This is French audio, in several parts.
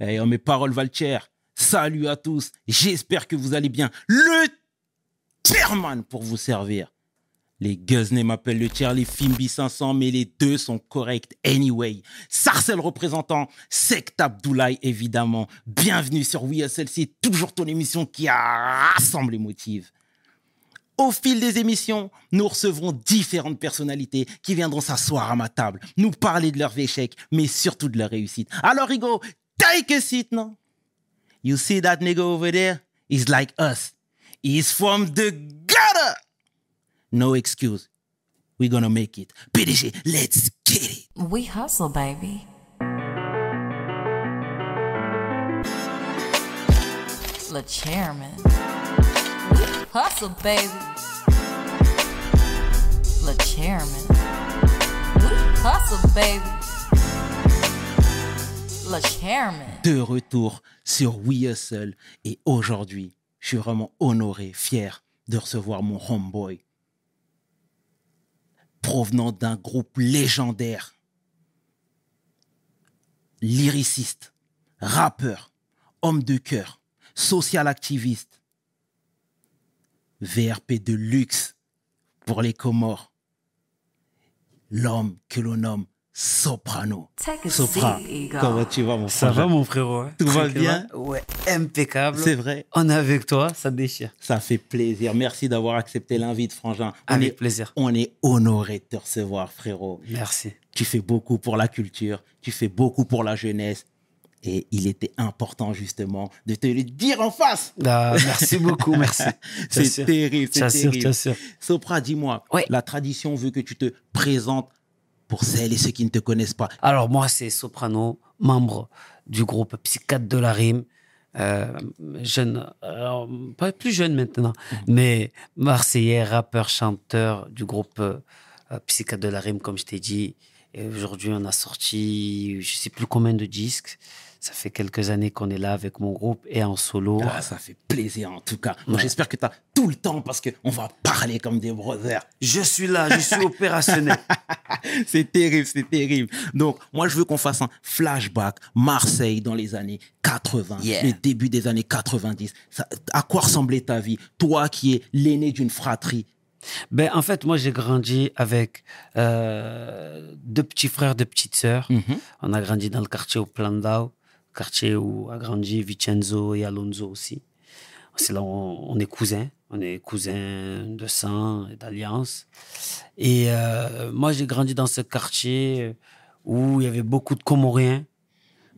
Eh, oh, mes paroles valent cher. Salut à tous. J'espère que vous allez bien. Le chairman pour vous servir. Les Guzney m'appellent le Charlie Fimbi 500, mais les deux sont corrects anyway. Sarcel représentant, Sect Abdoulaye évidemment. Bienvenue sur WSLC, toujours ton émission qui rassemble les motifs. Au fil des émissions, nous recevrons différentes personnalités qui viendront s'asseoir à ma table, nous parler de leurs échecs, mais surtout de leur réussite. Alors, Rigo, take a seat, now. You see that nigga over there? He's like us. He's from the gutter. No excuse. We're gonna make it. PDG, let's get it. We hustle, baby. Le chairman. We hustle, baby. Le chairman. We hustle, baby. De retour sur We Hustle. Et aujourd'hui, je suis vraiment honoré, fier de recevoir mon homeboy. Provenant d'un groupe légendaire, lyriciste, rappeur, homme de cœur, social activiste, VRP de luxe pour les Comores, l'homme que l'on nomme Soprano. Take a Sopra, seat, Igor. comment tu vas mon Ça frère? va, mon frérot hein? Tout va bien Ouais, impeccable. C'est vrai. On est avec toi, ça déchire. Ça fait plaisir. Merci d'avoir accepté l'invite, Frangin. On Avec est, plaisir. on est honoré de te recevoir, frérot. Merci. Tu fais beaucoup pour la culture, tu fais beaucoup pour la jeunesse. Et il était important, justement, de te le dire en face. Ah, merci beaucoup, merci. C'est terrible, c'est terrible. Sopra, dis-moi, Ouais. la tradition veut que tu te présentes pour celles et ceux qui ne te connaissent pas. Alors, moi, c'est Soprano, membre du groupe Psychiatre de la Rime. Euh, jeune, alors, pas plus jeune maintenant, mais marseillais, rappeur, chanteur du groupe euh, Psychiatre de la Rime, comme je t'ai dit. Et aujourd'hui, on a sorti, je sais plus combien de disques. Ça fait quelques années qu'on est là avec mon groupe et en solo. Ah, ça fait plaisir, en tout cas. Ouais. j'espère que tu as tout le temps parce qu'on va parler comme des brothers. Je suis là, je suis opérationnel. c'est terrible, c'est terrible. Donc, moi, je veux qu'on fasse un flashback Marseille dans les années 80, Yeah. les débuts des années 90. Ça- à quoi ressemblait ta vie Toi qui es l'aîné d'une fratrie? Ben, en fait, moi, j'ai grandi avec euh, deux petits frères, deux petites sœurs. Mhm. On a grandi dans le quartier au Plandau, quartier où a grandi Vincenzo et Alonso aussi. C'est là où on, est cousins. On est cousins de sang et d'alliance. Et euh, moi, j'ai grandi dans ce quartier où il y avait beaucoup de Comoriens,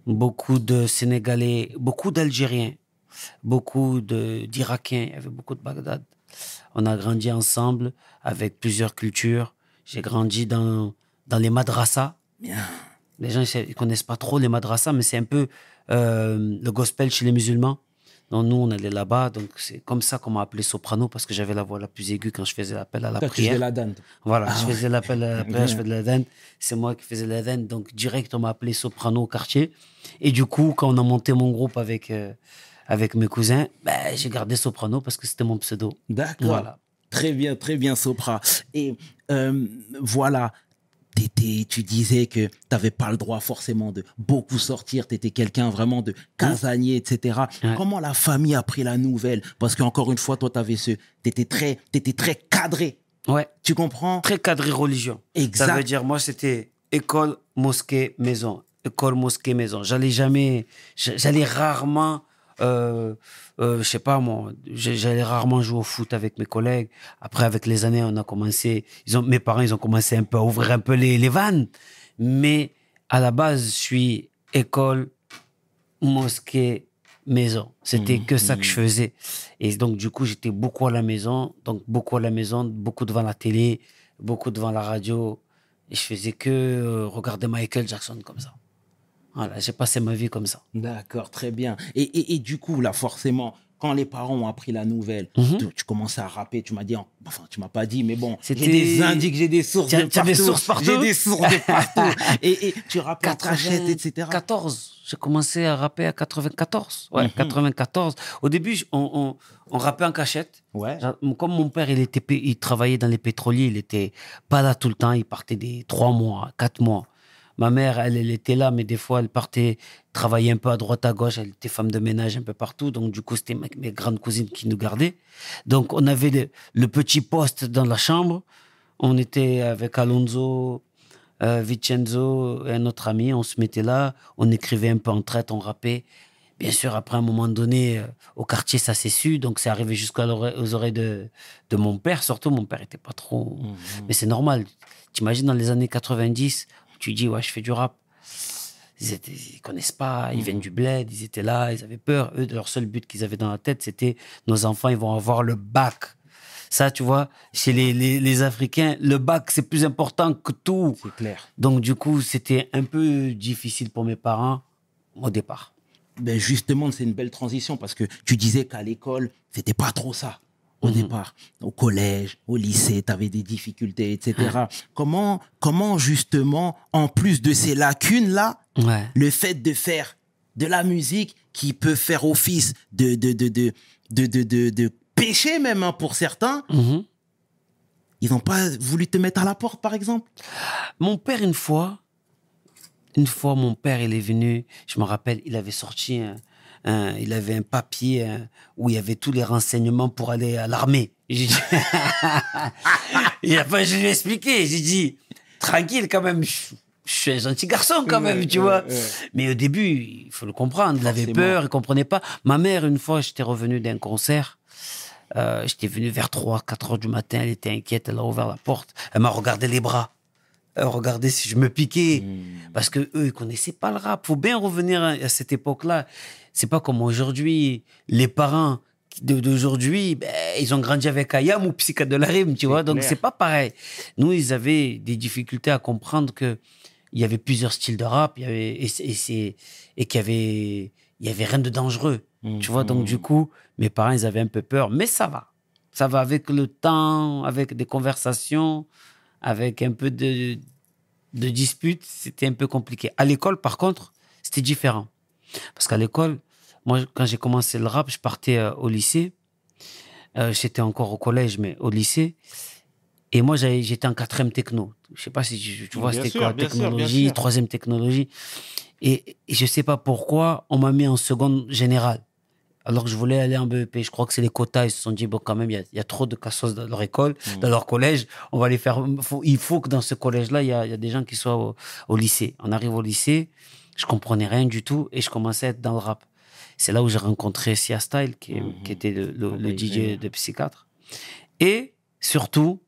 beaucoup de Sénégalais, beaucoup d'Algériens, beaucoup d'Irakiens. Il y avait beaucoup de Bagdad. On a grandi ensemble avec plusieurs cultures. J'ai grandi dans, dans les madrasas. Les gens ils connaissent pas trop les madrasas, mais c'est un peu euh, le gospel chez les musulmans. Donc nous, on allait là-bas. Donc c'est comme ça qu'on m'a appelé soprano parce que j'avais la voix la plus aiguë quand je faisais l'appel à la Toi, tu prière. faisais la dinde. Voilà, Ah je ouais. faisais l'appel à la prière, je faisais de l'adhan. C'est moi qui faisais l'adhan. Donc, direct, on m'a appelé soprano au quartier. Et du coup, quand on a monté mon groupe avec, euh, avec mes cousins, ben, j'ai gardé soprano parce que c'était mon pseudo. D'accord. Voilà. Très bien, très bien, Sopra. Et euh, voilà, t'étais- tu disais que tu n'avais pas le droit forcément de beaucoup sortir, tu étais quelqu'un vraiment de casanier, etc. Ouais. Comment la famille a pris la nouvelle? Parce qu'encore une fois, toi, tu ce, étais très, t'étais très cadré. Ouais, Tu comprends? Très cadré religion. Exact. Ça veut dire, moi, c'était école, mosquée, maison. École, mosquée, maison. J'allais jamais, j'allais rarement, euh, euh, je sais pas moi, j'allais rarement jouer au foot avec mes collègues. Après, avec les années, on a commencé, ils ont, mes parents, ils ont commencé un peu à ouvrir un peu les, les vannes. Mais à la base, je suis école, mosquée, maison. C'était que ça que je faisais. Et donc, du coup, j'étais beaucoup à la maison. Donc, beaucoup à la maison, beaucoup devant la télé, beaucoup devant la radio. Et je faisais que euh, regarder Michael Jackson comme ça. Voilà, j'ai passé ma vie comme ça. D'accord, très bien. Et, et, et du coup, là, forcément, quand les parents ont appris la nouvelle, Mhm. tu, tu commençais à rapper, tu m'as dit, enfin, tu m'as pas dit, mais bon, j'ai des indices, j'ai des sources de partout. des sources partout J'ai des sources de partout. et, et tu rappes en cachette, etc. 14. J'ai commencé à rapper à 94. Ouais, Mhm. 94. Au début, on, on, on rappait en cachette. Ouais. Comme mon père, il, était, il travaillait dans les pétroliers, il était pas là tout le temps, il partait des trois mois, quatre mois. Ma mère, elle, elle était là, mais des fois, elle partait travailler un peu à droite, à gauche. Elle était femme de ménage un peu partout. Donc, du coup, c'était mes grandes cousines qui nous gardaient. Donc, on avait le, le petit poste dans la chambre. On était avec Alonso, euh, Vincenzo et un autre ami. On se mettait là. On écrivait un peu en traite, on rappait. Bien sûr, après un moment donné, euh, au quartier, ça s'est su. Donc, c'est arrivé jusqu'aux oreilles de, de mon père. Surtout, mon père était pas trop. Mais c'est normal. T'imagines dans les années 90, tu dis, ouais, je fais du rap. Ils, étaient, ils connaissent pas, ils viennent du bled, ils étaient là, ils avaient peur. Eux, leur seul but qu'ils avaient dans la tête, c'était nos enfants, ils vont avoir le bac. Ça, tu vois, chez les, les, les Africains, le bac, c'est plus important que tout. C'est clair. Donc, du coup, c'était un peu difficile pour mes parents au départ. Ben justement, c'est une belle transition parce que tu disais qu'à l'école, c'était pas trop ça au départ. Au collège, au lycée, tu avais des difficultés, etc. Comment, comment justement, en plus de ces lacunes-là, Ouais. le fait de faire de la musique qui peut faire office de, de, de, de, de, de, de- de péché même hein, pour certains, Mhm. ils n'ont pas voulu te mettre à la porte, par exemple? Mon père, une fois, une fois, mon père, il est venu, je me rappelle, il avait sorti un, un- il avait un papier hein, où il y avait tous les renseignements pour aller à l'armée. J'ai dit- Et après, je lui ai expliqué, j'ai dit, tranquille quand même, je, je suis un gentil garçon quand même, tu vois. Mais au début, il faut le comprendre, il avait peur, il comprenait pas. Ma mère, une fois, j'étais revenu d'un concert. Euh, j'étais venu vers 3, 4 heures du matin, elle était inquiète, elle a ouvert la porte, elle m'a regardé les bras. Elle regardait si je me piquais. Parce que eux, ils connaissaient pas le rap. Faut bien revenir à, à cette époque-là. C'est pas comme aujourd'hui. Les parents d'aujourd'hui, ben, ils ont grandi avec Ayam ou Psycha de la Rime, tu vois. Donc, c'est pas pareil. Nous, ils avaient des difficultés à comprendre que il y avait plusieurs styles de rap, il y avait, et, et, qu'il y avait, il y avait rien de dangereux. Tu vois, donc du coup, mes parents, ils avaient un peu peur, mais ça va. Ça va avec le temps, avec des conversations, avec un peu de, de disputes, c'était un peu compliqué. À l'école, par contre, c'était différent. Parce qu'à l'école, moi, quand j'ai commencé le rap, je partais euh, au lycée. Euh, J'étais encore au collège, mais au lycée. Et moi, j'étais en quatrième techno. Je sais pas si tu, tu vois, c'était quoi, technologie, troisième technologie. Et, et je sais pas pourquoi, on m'a mis en seconde générale. Alors que je voulais aller en BEP. Je crois que c'est les quotas. Ils se sont dit, bon, quand même, il y a, il y a trop de cassos dans leur école, Mm. dans leur collège. On va les faire. faut- il faut que dans ce collège-là, il y a, il y a des gens qui soient au, au lycée. On arrive au lycée, je comprenais rien du tout et je commençais à être dans le rap. C'est là où j'ai rencontré Sia Style, qui, qui était le, le- Ah le DJ de Psychiatre. Et surtout,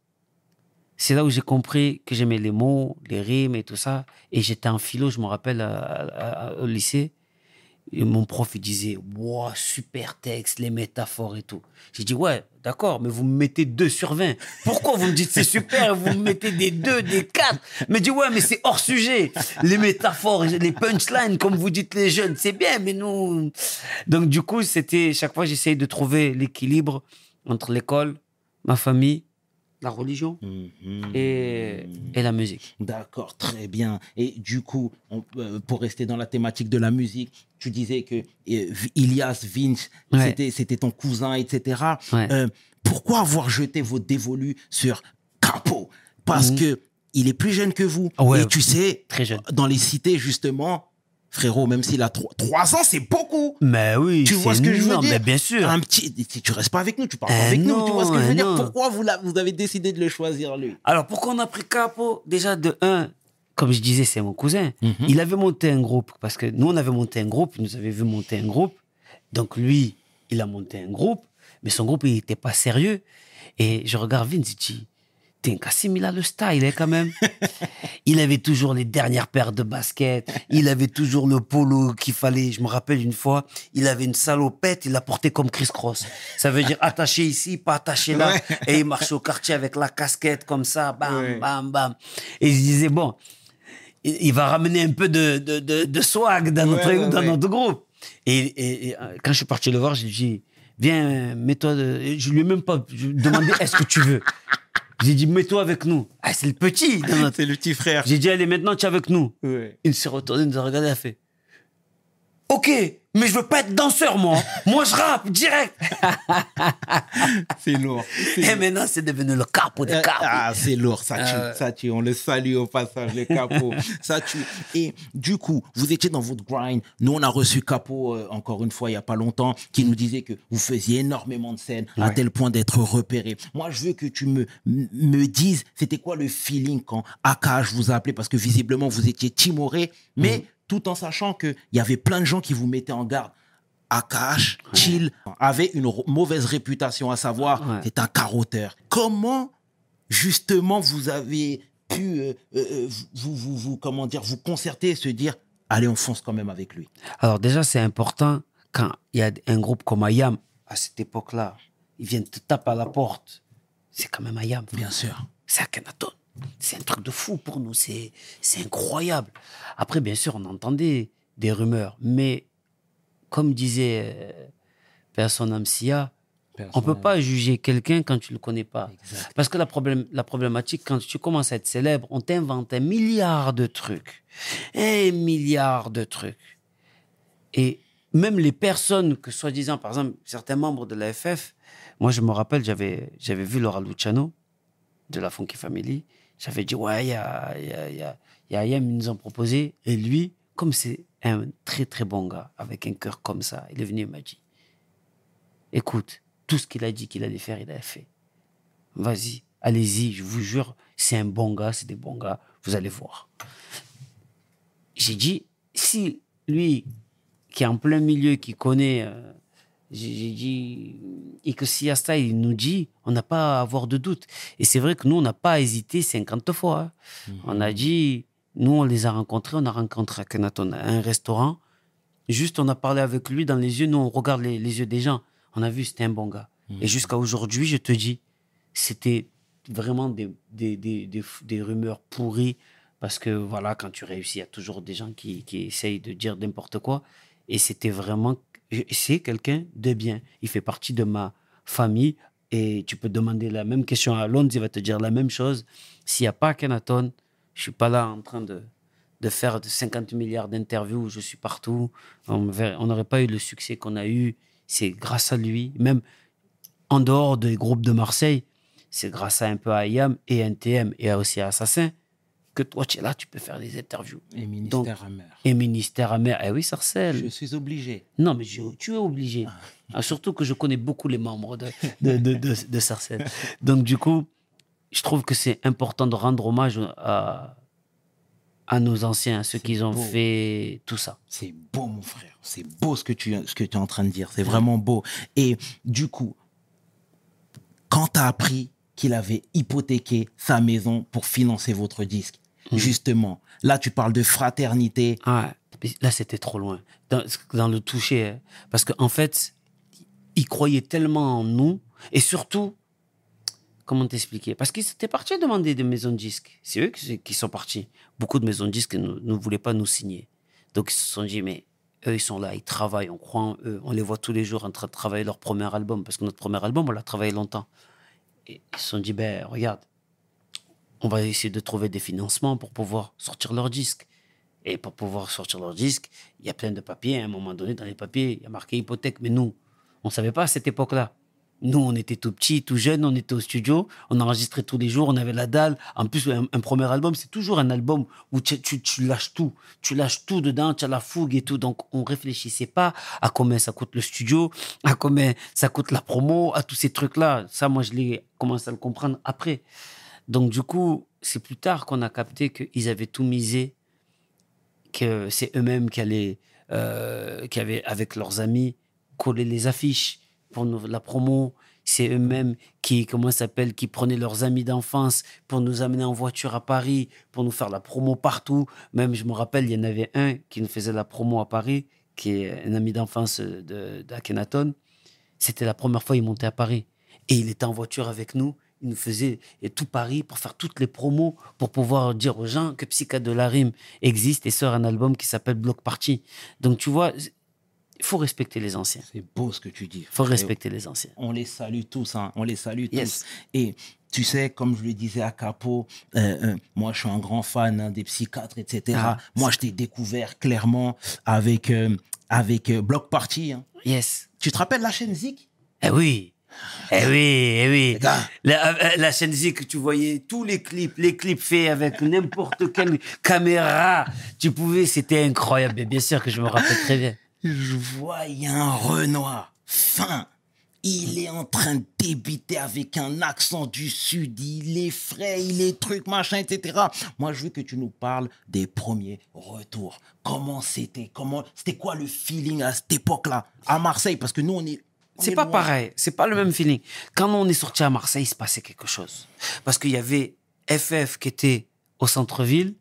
c'est là où j'ai compris que j'aimais les mots, les rimes et tout ça. Et j'étais en philo, je me rappelle, à- à- à- au lycée. Et mon prof, il disait, wow, super texte, les métaphores et tout. J'ai dit, ouais, d'accord, mais vous me mettez 2 sur 20. Pourquoi vous me dites c'est super vous me mettez des 2, des 4 Mais dit, ouais, mais c'est hors sujet. Les métaphores, les punchlines, comme vous dites les jeunes, c'est bien, mais nous. Donc, du coup, c'était, chaque fois, j'essayais de trouver l'équilibre entre l'école, ma famille, la religion Mhm. et, et la musique. D'accord, très bien. Et du coup, on- euh, pour rester dans la thématique de la musique, tu disais que euh, Ilias Vinch, Ouais. c'était, ton cousin, etc. Ouais. Euh, pourquoi avoir jeté vos dévolus sur Capo Parce Mhm. que il est plus jeune que vous. Ouais. Et tu sais, Très jeune. dans les cités, justement, frérot, même s'il a 3, ans, c'est beaucoup. Mais oui, Tu vois ce que je veux dire mais bien sûr. Un petit, si tu restes pas avec nous, tu parles pas Eh avec nous. Tu vois ce que je veux non, dire? eh non. Pourquoi vous, l'a- vous avez décidé de le choisir lui? Alors, pourquoi on a pris Capo? Déjà, de un, comme je disais, c'est mon cousin. Mhm. Il avait monté un groupe, parce que nous, on avait monté un groupe, il nous avait vu monter un groupe. Donc, lui, il a monté un groupe, mais son groupe, il n'était pas sérieux. Et je regarde Vince, je dis, Kassim, il a le style, hein, quand même. il avait toujours les dernières paires de baskets. Il avait toujours le polo qu'il fallait. Je me rappelle une fois, il avait une salopette, il l'a porté comme Chris Cross. Ça veut dire attaché ici, pas attaché là. Et il marchait au quartier avec la casquette comme ça, bam, Ouais. bam, bam. Et je disais, bon, il va ramener un peu de, de, de, de swag dans, notre, Ouais, dans notre groupe. Et, et- et, euh, quand je suis parti le voir, j'ai dit, viens, mets-toi. Je lui ai même pas demandé, est-ce que tu veux? J'ai dit, mets-toi avec nous. Ah, c'est le petit. C'est le petit frère. J'ai dit, allez, maintenant, tu es avec nous. Ouais. Il s'est retourné, il nous a regardé, il a fait Ok, mais je veux pas être danseur, moi. moi, je rappe direct. C'est lourd. Et maintenant, c'est devenu le capo des capos. Ah, c'est lourd, ça tue, Euh. ça tue. On le salue au passage, le capot. ça tue. Et du coup, vous étiez dans votre grind. Nous, on a reçu Capot, euh, encore une fois, il y a pas longtemps, qui nous disait que vous faisiez énormément de scènes à tel point d'être repéré. Moi, je veux que tu me, me dises, c'était quoi le feeling quand Akash vous a appelé? Parce que visiblement, vous étiez timoré, mais Mm. Tout en sachant qu'il y avait plein de gens qui vous mettaient en garde. Akash, Chill, avait une mauvaise réputation, à savoir, Ouais. c'est un carotteur. Comment, justement, vous avez pu, euh, euh, vous, vous, vous, comment dire, vous concerter et se dire, allez, on fonce quand même avec lui? Alors déjà, c'est important quand il y a un groupe comme Ayam, à cette époque-là, ils viennent te taper à la porte. C'est quand même Ayam. Bien sûr. C'est Akhenaton. C'est un truc de fou pour nous. C'est c'est incroyable. Après, bien sûr, on entendait des rumeurs. Mais comme disait euh, Personne Amsia, on peut pas juger quelqu'un quand tu le connais pas. Exact. Parce que la, problème, la problématique, quand tu commences à être célèbre, on t'invente un milliard de trucs. Un milliard de trucs. Et même les personnes que, soi-disant, par exemple, certains membres de la FF, moi, je me rappelle, j'avais j'avais vu Laura Luciano de la Funky Family. J'avais dit, ouais, il y a, y a, y a, ils nous ont proposé. Et lui, comme c'est un très, très bon gars, avec un cœur comme ça, il est venu, il m'a dit, écoute, tout ce qu'il a dit qu'il allait faire, il a fait. Vas-y, allez-y, je vous jure, c'est un bon gars, c'est des bons gars, vous allez voir. J'ai dit, si lui, qui est en plein milieu, qui connaît, euh, j'ai dit, et que si Asta, il nous dit, on n'a pas à avoir de doute. Et c'est vrai que nous, on n'a pas hésité 50 fois. hein. On a dit, nous, on les a rencontrés, on a rencontré Akhenaton à un restaurant. Juste, on a parlé avec lui dans les yeux, nous, on regarde les, les yeux des gens. On a vu, c'était un bon gars. Et jusqu'à aujourd'hui, je te dis, c'était vraiment des, des, des, des, des rumeurs pourries. Parce que voilà, quand tu réussis, il y a toujours des gens qui, qui essayent de dire n'importe quoi. Et c'était vraiment. C'est quelqu'un de bien. Il fait partie de ma famille. Et tu peux demander la même question à Londres, il va te dire la même chose. S'il n'y a pas Kenaton, je suis pas là en train de, de faire de 50 milliards d'interviews je suis partout. On n'aurait pas eu le succès qu'on a eu. C'est grâce à lui. Même en dehors des groupes de Marseille, c'est grâce à un peu à IAM et NTM et aussi à Assassin que toi, tu es là, tu peux faire des interviews. Et ministère amer. Et ministère amer, eh oui, Sarcelle. Je suis obligé. Non, mais je- tu es obligé. Ah, surtout que je connais beaucoup les membres de, de, de, de, de Sarcelles. Donc, du coup, je trouve que c'est important de rendre hommage à, à nos anciens, à ceux qui ont beau. fait tout ça. C'est beau, mon frère. C'est beau ce que tu, ce que tu es en train de dire. C'est vraiment beau. Et du coup, quand tu as appris qu'il avait hypothéqué sa maison pour financer votre disque, justement, là, tu parles de fraternité. Ah, là, c'était trop loin. Dans, dans le toucher. hein. Parce qu'en fait, ils croyaient tellement en nous. Et surtout, comment t'expliquer? Parce qu'ils étaient partis demander des maisons de disques. C'est eux qui, qui sont partis. Beaucoup de maisons de disques ne, ne voulaient pas nous signer. Donc, ils se sont dit, mais eux, ils sont là, ils travaillent, on croit en eux. On les voit tous les jours en train de travailler leur premier album. Parce que notre premier album, on l'a travaillé longtemps. Et ils se sont dit, ben, regarde, on va essayer de trouver des financements pour pouvoir sortir leur disque. Et pour pouvoir sortir leur disque, il y a plein de papiers. À un moment donné, dans les papiers, il y a marqué hypothèque. Mais nous, on ne savait pas à cette époque-là. Nous, on était tout petits, tout jeunes, on était au studio, on enregistrait tous les jours, on avait la dalle. En plus, un, premier album, c'est toujours un album où tu, tu- tu lâches tout. Tu lâches tout dedans, tu as la fougue et tout. Donc, on réfléchissait pas à combien ça coûte le studio, à combien ça coûte la promo, à tous ces trucs-là. Ça, moi, je l'ai commencé à le comprendre après. Donc, du coup, c'est plus tard qu'on a capté qu'ils avaient tout misé, que c'est eux-mêmes qui allaient, euh, qui avaient, avec leurs amis, collé les affiches pour la promo. C'est eux-mêmes qui, comment s'appelle, qui prenaient leurs amis d'enfance pour nous amener en voiture à Paris, pour nous faire la promo partout. Même, je me rappelle, il y en avait un qui nous faisait la promo à Paris, qui est un ami d'enfance de- d'Akhenaton. C'était la première fois qu'il montait à Paris. Et il était en voiture avec nous. Il nous faisait tout Paris pour faire toutes les promos, pour pouvoir dire aux gens que Psycha de la Rime existe et sort un album qui s'appelle Block Party. Donc, tu vois, Il faut respecter les anciens. C'est beau ce que tu dis. Il faut respecter les anciens. on les salue tous, hein. on les salue Yes. tous. Et tu sais, comme je le disais à Capo, euh, euh, moi je suis un grand fan hein, des psychiatres, etc. Ah, moi je t'ai découvert clairement avec, euh, avec euh, Block Party. hein. Yes. Tu te rappelles la chaîne Zik? Eh oui. Eh oui, eh oui. Les gars. La, euh, la chaîne Zik, tu voyais tous les clips, les clips faits avec n'importe quelle caméra. Tu pouvais, c'était incroyable. Et bien sûr que je me rappelle très bien. Je voyais un Renoir fin. Il est en train de débiter avec un accent du sud. Il est frais, il est truc, machin, etc. Moi, je veux que tu nous parles des premiers retours. Comment c'était? Comment C'était quoi le feeling à cette époque-là? À Marseille Parce que nous, on est. C'est est pas loin. pareil, c'est pas le même feeling. Quand on est sorti à Marseille, il se passait quelque chose. Parce qu'il y avait FF qui était au centre-ville,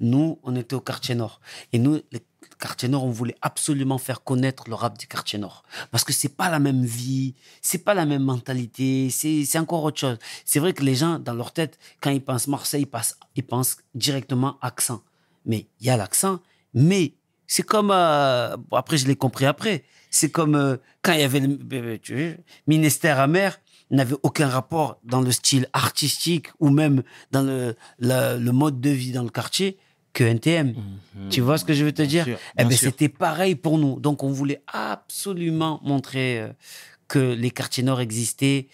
nous, on était au quartier nord. Et nous, le quartier nord, on voulait absolument faire connaître le rap du quartier nord. Parce que c'est pas la même vie, c'est pas la même mentalité, c'est c'est encore autre chose. C'est vrai que les gens, dans leur tête, quand ils pensent Marseille, ils, passent- ils pensent directement accent. Mais il y a l'accent, mais c'est comme. euh, après, je l'ai compris après. C'est comme euh, quand il y avait le euh, tu vois, Ministère amer, n'avait aucun rapport dans le style artistique ou même dans le, la- le mode de vie dans le quartier que NTM. Tu vois ce que je veux te dire? sûr, Eh ben. C'était pareil pour nous. Donc, on voulait absolument montrer euh, que les quartiers nord existaient.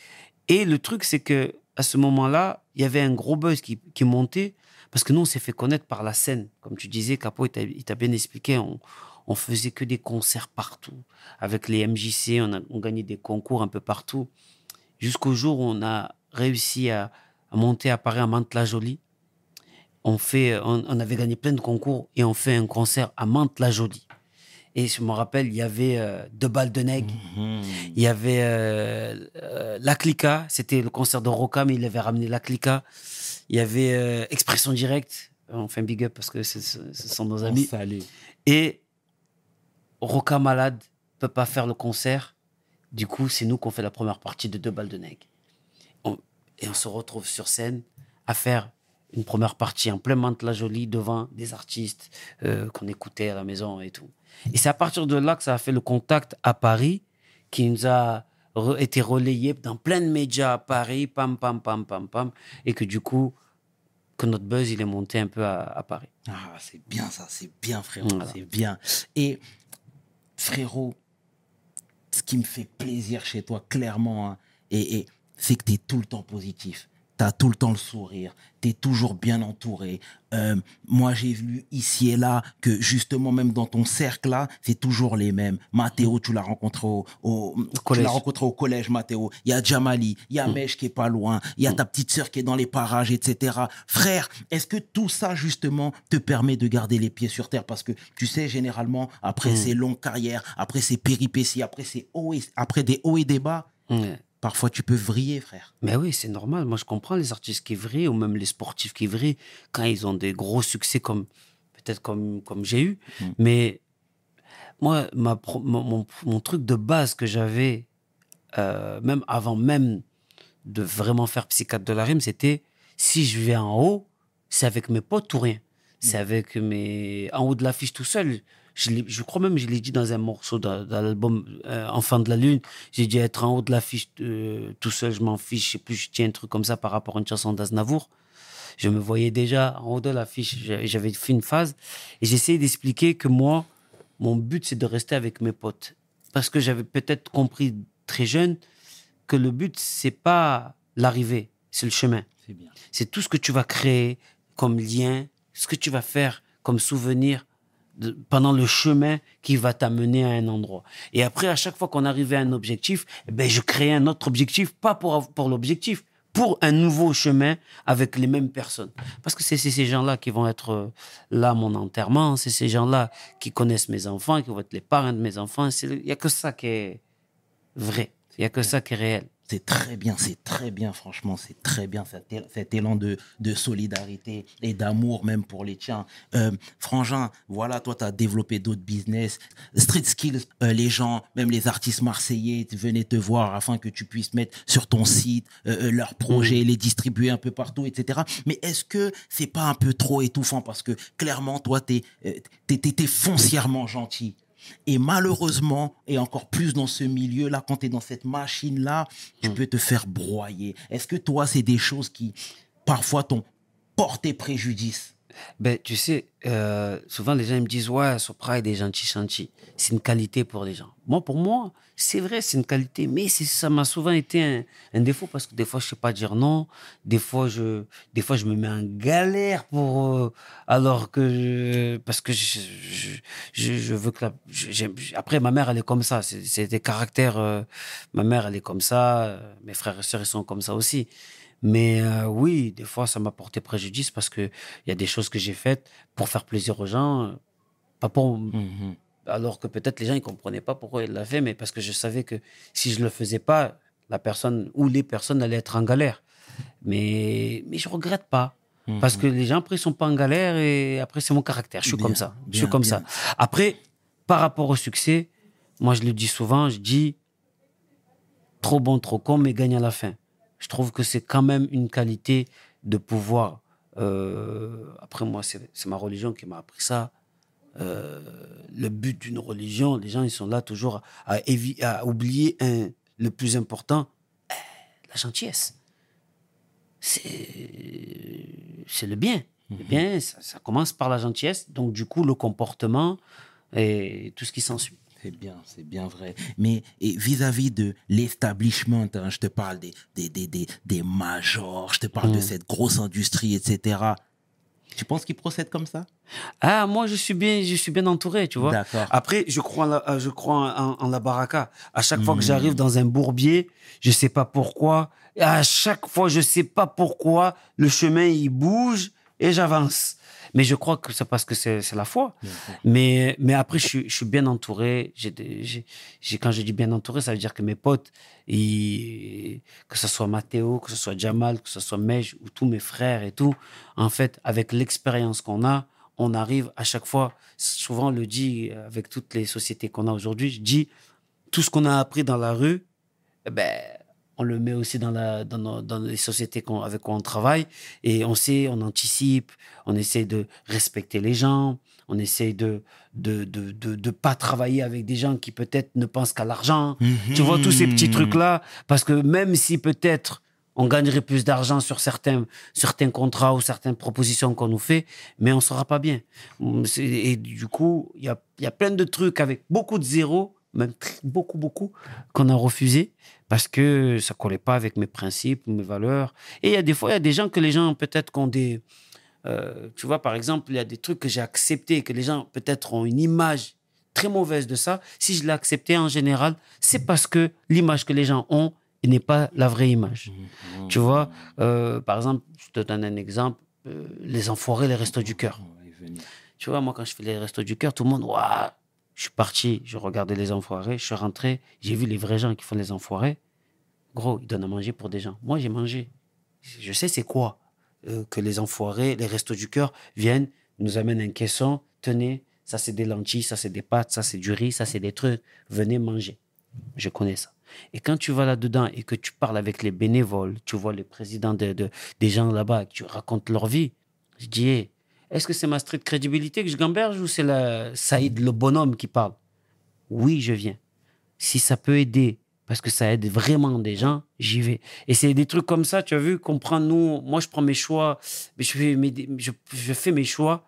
Et le truc, c'est que à ce moment-là, il y avait un gros buzz qui, qui montait parce que nous, on s'est fait connaître par la scène. Comme tu disais, Capo, il t'a- il t'a bien expliqué, on, on faisait que des concerts partout. Avec les MJC, on, a, on gagnait des concours un peu partout. Jusqu'au jour où on a réussi à, à monter à Paris, à Mantes-la-Jolie. On, fait, on, on avait gagné plein de concours et on fait un concert à Mantes-la-Jolie. Et je me rappelle, il y avait euh, Deux balles de nègre, Mhm. il y avait euh, euh, La Clica, c'était le concert de Roca, mais il avait ramené La Clica. Il y avait euh, Expression Directe, on fait un big up parce que ce, ce- sont nos On amis. salue. Et Roca Malade peut pas faire le concert. Du coup, c'est nous qu'on fait la première partie de Deux balles de nègre. On- et on se retrouve sur scène à faire une première partie en plein la Jolie devant des artistes euh, qu'on écoutait à la maison et tout. Et c'est à partir de là que ça a fait le contact à Paris qui nous a re- été relayé dans plein de médias à Paris, pam, pam, pam, pam, pam, et que du coup, que notre buzz, il est monté un peu à, à Paris. Ah, c'est bien ça, c'est bien, frérot, Voilà. c'est bien. Et frérot, ce qui me fait plaisir chez toi, clairement, hein, et, c'est que tu es tout le temps positif. Tu as tout le temps le sourire, tu es toujours bien entouré. Euh, moi, j'ai vu ici et là que justement, même dans ton cercle là, c'est toujours les mêmes. Mathéo, tu l'as rencontré au, au, tu collège. l'as rencontré au collège, Mathéo. Il y a Jamali, il y a Mèche qui est pas loin, il y a ta petite sœur qui est dans les parages, etc. Frère, est-ce que tout ça, justement, te permet de garder les pieds sur terre? Parce que, tu sais, généralement, après ces longues carrières, après ces péripéties, après, ces hauts et- après des hauts et des bas. Parfois tu peux vriller, frère. Mais oui, c'est normal. Moi, je comprends les artistes qui vrillent ou même les sportifs qui vrillent quand ils ont des gros succès comme peut-être comme, comme j'ai eu. Mm. Mais moi, ma, mon, mon- mon truc de base que j'avais, euh, même avant même de vraiment faire psychiatre de la rime, c'était si je vais en haut, c'est avec mes potes ou rien. C'est avec mes. En haut de l'affiche tout seul. Je, crois même je l'ai dit dans un morceau dans, dans l'album euh, Enfant de la Lune. J'ai dit être en haut de l'affiche euh, tout seul, je m'en fiche. Je sais plus, je tiens un truc comme ça par rapport à une chanson d'Aznavour. Je me voyais déjà en haut de l'affiche. J'avais j'avais fait une phase et j'essayais d'expliquer que moi, mon but, c'est de rester avec mes potes. Parce que j'avais peut-être compris très jeune que le but, c'est pas l'arrivée, c'est le chemin. C'est tout ce que tu vas créer comme lien, ce que tu vas faire comme souvenir pendant le chemin qui va t'amener à un endroit. Et après, à chaque fois qu'on arrivait à un objectif, eh ben, je créais un autre objectif, pas pour, pour l'objectif, pour un nouveau chemin avec les mêmes personnes. Parce que c'est ces gens-là qui vont être euh, là à mon enterrement, c'est ces gens-là qui connaissent mes enfants, qui vont être les parents de mes enfants. Il n'y a que ça qui est vrai. Il n'y a que ça qui est réel. C'est très bien, c'est très bien, franchement, c'est très bien cet, él- cet élan de, de solidarité et d'amour même pour les tiens. Euh, Frangin, voilà, toi, tu as développé d'autres business. Street Skills, euh, les gens, même les artistes marseillais venaient te voir afin que tu puisses mettre sur ton site euh, leurs projets, les distribuer un peu partout, etc. Mais est-ce que c'est pas un peu trop étouffant? Parce que clairement, toi, tu es, foncièrement gentil. Et malheureusement, et encore plus dans ce milieu-là, quand tu es dans cette machine-là, tu peux te faire broyer. Est-ce que toi, c'est des choses qui, parfois, t'ont porté préjudice? Ben, tu sais, euh, souvent les gens me disent Ouais, Sopra est des gentils gentils. C'est une qualité pour les gens. Moi, pour moi, c'est vrai, c'est une qualité, mais ça m'a souvent été un, défaut parce que des fois, je sais pas dire non. Des fois, je, des fois, je me mets en galère pour. euh, alors que. parce que je, je, veux que. la- après, ma mère, elle est comme ça. C'est des caractères. euh, ma mère, elle est comme ça. mes frères et sœurs, ils sont comme ça aussi. Mais euh, oui, des fois, ça m'a porté préjudice parce que il y a des choses que j'ai faites pour faire plaisir aux gens, euh, pas pour, Mhm. alors que peut-être les gens ils comprenaient pas pourquoi il l'a fait, mais parce que je savais que si je le faisais pas, la personne ou les personnes allaient être en galère. Mais mais je regrette pas. Parce que les gens après ils sont pas en galère et après c'est mon caractère. Je suis Bien, comme ça. je suis comme bien. ça. Après, par rapport au succès, moi je le dis souvent, je dis trop bon, trop con, mais gagne à la fin. Je trouve que c'est quand même une qualité de pouvoir. euh, après, moi, c'est ma religion qui m'a appris ça. Euh, le but d'une religion, les gens, ils sont là toujours à, oublier un, le plus important, la gentillesse. C'est c'est le bien. Le bien, ça, ça commence par la gentillesse. Donc, du coup, le comportement et tout ce qui s'ensuit. C'est bien, c'est bien vrai. Mais vis-à-vis de l'establishment, hein, je te parle des, des, des, des, des majors, je te parle de cette grosse industrie, etc. Tu penses qu'ils procèdent comme ça? Ah, moi, je suis bien, je suis bien entouré, tu vois. D'accord. Après, je crois en la, euh, je crois en, en la baraka. À chaque fois que Hmm. j'arrive dans un bourbier, je sais pas pourquoi. À chaque fois, je sais pas pourquoi, le chemin, il bouge et j'avance. Mais je crois que c'est parce que c'est la foi. Mais, mais après, je, suis- je suis bien entouré. J'ai- quand je dis bien entouré, ça veut dire que mes potes, ils- que ce soit Mathéo, que ce soit Jamal, que ce soit Mej ou tous mes frères et tout, en fait, avec l'expérience qu'on a, on arrive à chaque fois, souvent on le dit avec toutes les sociétés qu'on a aujourd'hui, je dis, tout ce qu'on a appris dans la rue, eh ben, on le met aussi dans, la, dans, nos- dans les sociétés avec quoi on travaille. Et on sait, on anticipe, on essaie de respecter les gens, on essaie de de, de, de, de pas travailler avec des gens qui peut-être ne pensent qu'à l'argent. Tu vois, tous ces petits trucs-là. Parce que même si peut-être on gagnerait plus d'argent sur certains, certains contrats ou certaines propositions qu'on nous fait, mais on ne sera pas bien. Et du coup, il y a, il y a plein de trucs avec beaucoup de zéros, même beaucoup, beaucoup, qu'on a refusé parce que ça collait pas avec mes principes, mes valeurs. Et il y a des fois, il y a des gens que les gens peut-être qui ont des... euh, tu vois, par exemple, il y a des trucs que j'ai acceptés, que les gens peut-être ont une image très mauvaise de ça. Si je l'ai accepté en général, c'est parce que l'image que les gens ont n'est pas la vraie image. Tu vois, euh, par exemple, je te donne un exemple, euh, les enfoirés, les restos du cœur. Tu vois, moi, quand je fais les restos du cœur, tout le monde, waouh, je suis parti, je regardais les enfoirés, je suis rentré, j'ai vu les vrais gens qui font les enfoirés. Gros, ils donnent à manger pour des gens. Moi, j'ai mangé. Je sais c'est quoi euh, que les enfoirés, les restos du cœur viennent, nous amènent un caisson, tenez, ça c'est des lentilles, ça c'est des pâtes, ça c'est du riz, ça c'est des trucs, venez manger. Je connais ça. Et quand tu vas là-dedans et que tu parles avec les bénévoles, tu vois les présidents de, de- des gens là-bas, tu racontes leur vie, je dis, est-ce que c'est ma street crédibilité que je gamberge ou c'est la Saïd, le bonhomme, qui parle? Oui, je viens. Si ça peut aider, parce que ça aide vraiment des gens, j'y vais. Et c'est des trucs comme ça, tu as vu, qu'on prend, nous, moi je prends mes choix, mais je fais mes, je, je fais mes choix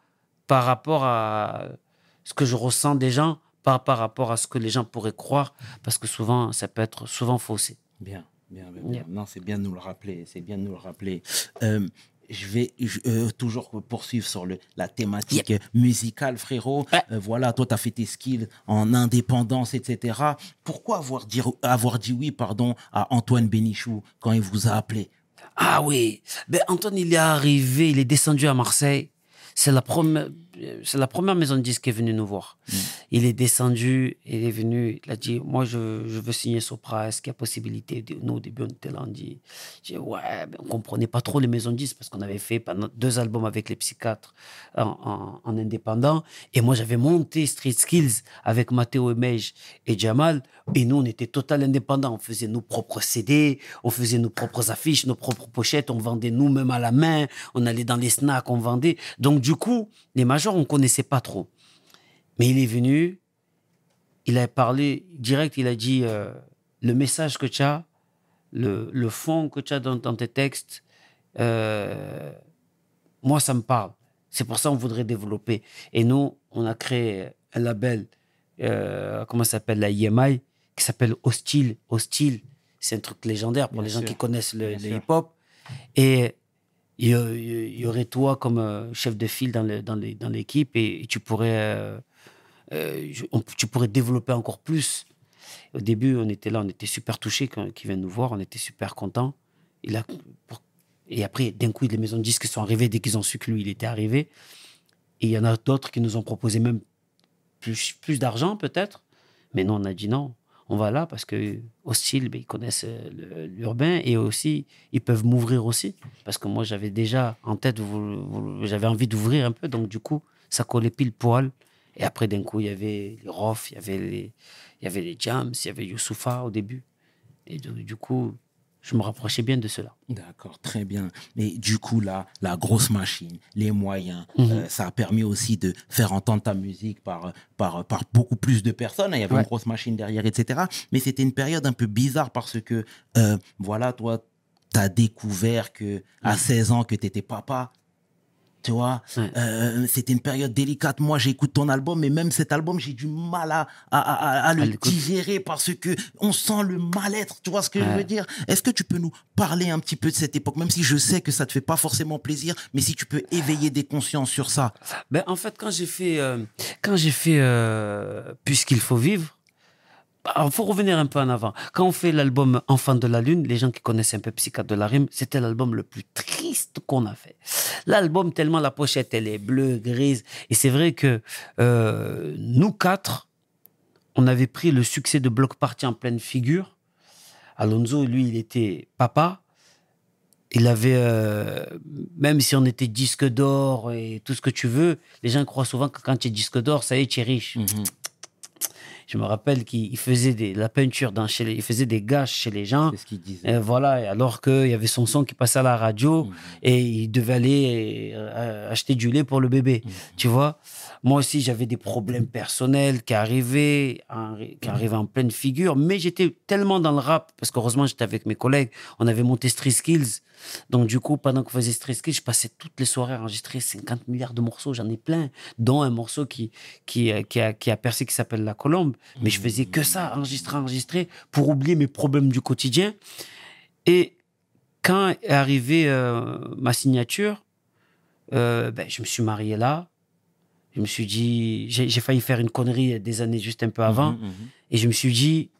par rapport à ce que je ressens des gens, pas par rapport à ce que les gens pourraient croire, parce que souvent, ça peut être souvent faussé. Bien, bien, bien. bien. Yeah. Non, c'est bien de nous le rappeler. C'est bien de nous le rappeler. Euh, je vais je- euh, toujours poursuivre sur le, la thématique musicale, frérot. Ouais. Euh, voilà, toi, tu as fait tes skills en indépendance, etc. Pourquoi avoir dit, avoir dit oui pardon, à Antoine Bénichou quand il vous a appelé? Ah oui, ben Antoine, il est arrivé, il est descendu à Marseille. C'est la première, c'est la première maison de disque qui est venue nous voir. Il est descendu, il est venu, il a dit, moi je, je veux signer Sopra, est-ce qu'il y a possibilité Nous au début on était là, on dit, ouais, ben, on comprenait pas trop les maisons de disques parce qu'on avait fait pendant deux albums avec les psychiatres en, en- en indépendant. Et moi j'avais monté Street Skills avec Matteo Emej et Jamal. Et nous on était total indépendants. On faisait nos propres CD, on faisait nos propres affiches, nos propres pochettes, on vendait nous-mêmes à la main, on allait dans les snacks, on vendait. Donc du coup, les majors on connaissait pas trop. Mais il est venu, il a parlé direct, il a dit euh, le message que tu as, le, le fond que tu as dans, dans tes textes, euh, moi, ça me parle. C'est pour ça qu'on voudrait développer. Et nous, on a créé un label, euh, comment ça s'appelle, la IMI, qui s'appelle Hostile. Hostile, c'est un truc légendaire pour Bien les gens qui connaissent le, le hip-hop. Et il y, aurait toi comme euh, chef de file dans l'équipe et, tu pourrais euh, euh, tu pourrais développer encore plus. Au début, on était là, on était super touchés quand vient nous voir, on était super contents. A, pour- et après, d'un coup, les maisons de disques sont arrivées dès qu'ils ont su que lui, il était arrivé. Et il y en a d'autres qui nous ont proposé même plus, plus d'argent, peut-être. Mais non, on a dit non. On va là parce que Hostile, ben, ils connaissent euh, l'urbain et aussi, ils peuvent m'ouvrir aussi. Parce que moi, j'avais déjà en tête, j'avais envie d'ouvrir un peu. Donc, du coup, ça collait pile poil. Et après, d'un coup, il y avait les Rof, il y avait les, il y avait les Jams, il y avait Youssoufa au début. Et du, du coup, je me rapprochais bien de cela. D'accord, très bien. Mais du coup, là, la grosse machine, les moyens, Mhm. euh, ça a permis aussi de faire entendre ta musique par, par, par beaucoup plus de personnes. Il y avait Ouais. une grosse machine derrière, etc. Mais c'était une période un peu bizarre parce que, euh, voilà, toi, tu as découvert que à 16 ans que tu étais papa. Tu vois, Ouais. Euh, c'était une période délicate. Moi, j'écoute ton album, mais même cet album, j'ai du mal à, à, à- à le digérer parce que on sent le mal-être. Tu vois ce que je veux dire? Est-ce que tu peux nous parler un petit peu de cette époque, même si je sais que ça te fait pas forcément plaisir, mais si tu peux éveiller des consciences sur ça. Ben, en fait, quand j'ai fait, euh, quand j'ai fait euh, Puisqu'il faut vivre, il faut revenir un peu en avant. Quand on fait l'album Enfant de la Lune, les gens qui connaissent un peu Psychiatre de la Rime, c'était l'album le plus triste qu'on a fait. L'album, tellement la pochette, elle est bleue, grise. Et c'est vrai que euh, nous quatre, on avait pris le succès de Bloc Party en pleine figure. Alonso, lui, il était papa. Il avait, euh, même si on était disque d'or et tout ce que tu veux, les gens croient souvent que quand tu es disque d'or, ça y est, tu es riche. Je me rappelle qu'il il faisait des, la peinture dans chez les, il faisait des gâches chez les gens. C'est ce qu'il disait. Et voilà, alors qu'il y avait son son qui passait à la radio Mhm. et il devait aller euh, acheter du lait pour le bébé. Mhm. Tu vois Moi aussi, j'avais des problèmes personnels qui arrivaient, en, qui arrivaient en pleine figure, mais j'étais tellement dans le rap, parce qu'heureusement, j'étais avec mes collègues, on avait monté Street Skills. Donc, du coup, pendant qu'on faisait Street Skills, je passais toutes les soirées à enregistrer 50 milliards de morceaux, j'en ai plein, dont un morceau qui, qui, euh, qui, a, percé, qui s'appelle La Colombe. Mais je faisais que ça, enregistrer, enregistrer, pour oublier mes problèmes du quotidien. Et quand est arrivée euh, ma signature, euh, ben, je me suis marié là. Je me suis dit, j'ai failli faire une connerie des années juste un peu avant. Mhm, mhm. Et je me suis dit,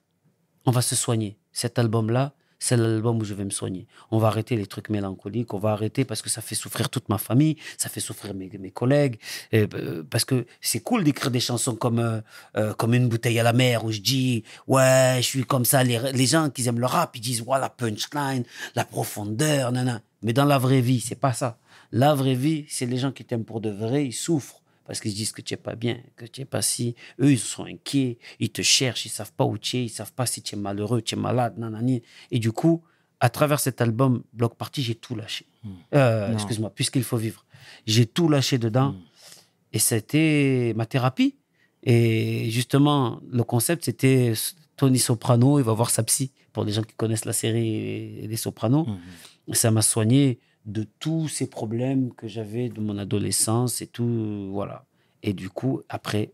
on va se soigner. Cet album-là, c'est l'album où je vais me soigner. On va arrêter les trucs mélancoliques, on va arrêter parce que ça fait souffrir toute ma famille, ça fait souffrir mes, mes collègues. Et, euh, parce que c'est cool d'écrire des chansons comme, euh, euh, comme Une bouteille à la mer où je dis, ouais, je suis comme ça. Les, les gens qui aiment le rap, ils disent, ouais, la punchline, la profondeur, nanana. Mais dans la vraie vie, c'est pas ça. La vraie vie, c'est les gens qui t'aiment pour de vrai, ils souffrent parce qu'ils se disent que tu n'es pas bien, que tu n'es pas si. Eux, ils sont inquiets, ils te cherchent, ils savent pas où tu es, ils savent pas si tu es malheureux, tu es malade, nanani. Et du coup, à travers cet album Bloc Party, j'ai tout lâché. Euh, Non. Excuse-moi, puisqu'il faut vivre. J'ai tout lâché dedans. Mm. Et c'était ma thérapie. Et justement, le concept, c'était Tony Soprano, il va voir sa psy, pour les gens qui connaissent la série Les Sopranos. Mhm. Ça m'a soigné de tous ces problèmes que j'avais de mon adolescence et tout. Voilà. Et du coup, après,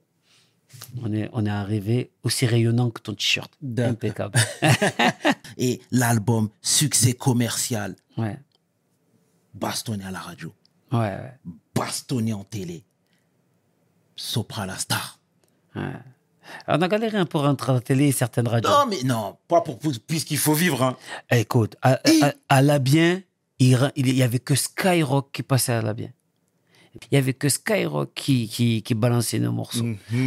on est, on est arrivé aussi rayonnant que ton t-shirt. Impeccable. Et l'album, succès commercial, Ouais. bastonné à la radio, Ouais, ouais. bastonné en télé. Sopra la star. ouais. On a galéré un peu pour rentrer à la télé et certaines radios. Non, mais non, pas pour, puisqu'il faut vivre. Hein. Eh, Écoute, à, Et- à, à La Bien, il, ra- il y avait que Skyrock qui passait à La Bien. Il y avait que Skyrock qui, qui, qui balançait nos morceaux.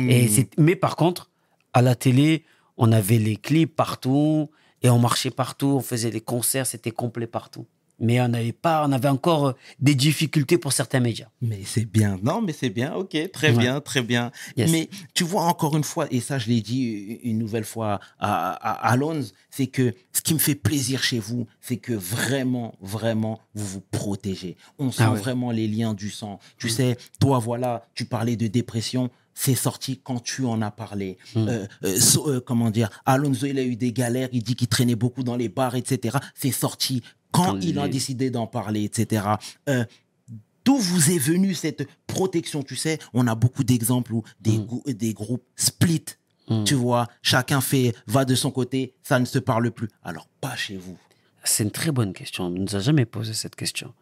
Et c'est- mais par contre, à la télé, on avait les clips partout et on marchait partout, on faisait des concerts, c'était complet partout. Mais on n'avait pas, on avait encore euh, des difficultés pour certains médias. Mais c'est bien. Non, mais c'est bien. Ok, très Ouais. bien, très bien. Yes. Mais tu vois, encore une fois, et ça, je l'ai dit une nouvelle fois à, à, à Alonso, c'est que ce qui me fait plaisir chez vous, c'est que vraiment, vraiment, vous vous protégez. On sent Ah ouais. vraiment les liens du sang. Tu sais, toi, voilà, tu parlais de dépression. c'est sorti quand tu en as parlé. Euh, euh, so- euh, comment dire Alonso, il a eu des galères, il dit qu'il traînait beaucoup dans les bars, etc. C'est sorti quand il a décidé d'en parler, etc. Euh, D'où vous est venue cette protection Tu sais, on a beaucoup d'exemples où des, des groupes split. Tu vois, chacun fait, va de son côté, ça ne se parle plus. Alors, pas chez vous. C'est une très bonne question. On ne nous a jamais posé cette question.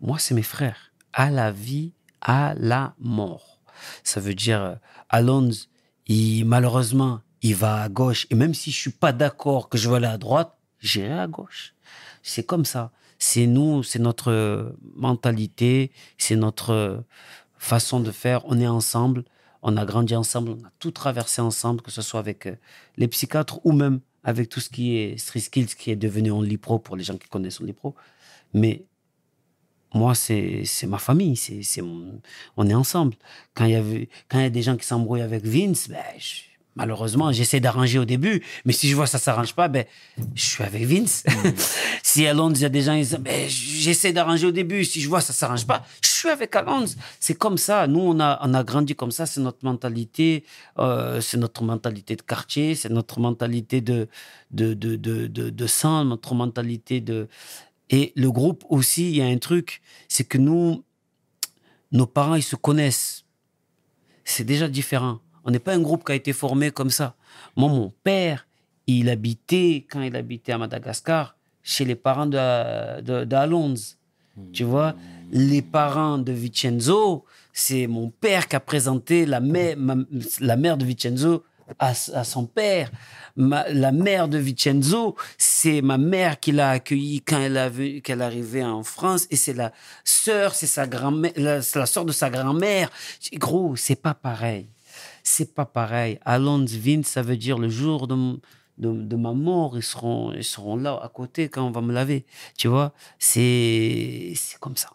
Moi, c'est mes frères. À la vie, à la mort. Ça veut dire, euh, Alonso, il, malheureusement, il va à gauche. Et même si je suis pas d'accord que je veux aller à droite, j'irai à gauche. C'est comme ça. C'est nous, c'est notre mentalité, c'est notre façon de faire. On est ensemble, on a grandi ensemble, on a tout traversé ensemble, que ce soit avec euh, les psychiatres ou même avec tout ce qui est Street qui est devenu Only Pro pour les gens qui connaissent Only Pro. Mais moi, c'est ma famille, c'est on est ensemble. Quand il y avait, quand il y a des gens qui s'embrouillent avec Vince, ben, je- malheureusement, j'essaie d'arranger au début, mais si je vois que ça s'arrange pas, ben, je suis avec Vince. si à Londres, il y a des gens, ils disent, ben, j'essaie d'arranger au début, si je vois que ça s'arrange pas, je suis avec Alonso. C'est comme ça. Nous, on a, on a grandi comme ça, c'est notre mentalité, euh, c'est notre mentalité de quartier, c'est notre mentalité de, de, de, de, de, de sang, notre mentalité de. Et le groupe aussi, il y a un truc, c'est que nous, nos parents, ils se connaissent. C'est déjà différent. On n'est pas un groupe qui a été formé comme ça. Moi, mon père, il habitait, quand il habitait à Madagascar, chez les parents de, de, d'Alonso. Tu vois, les parents de Vincenzo, c'est mon père qui a présenté la mère, ma- la mère de Vincenzo à, à son père. Ma- la mère de Vincenzo, c'est ma mère qui l'a accueilli quand elle a vu qu'elle arrivait en France, et c'est la sœur, c'est sa grand-mère, la sœur de sa grand-mère. Gros, c'est pas pareil. C'est pas pareil. Alonso Vince, ça veut dire le jour de, de, de ma mort, ils seront, ils seront là à côté quand on va me laver. Tu vois, c'est comme ça.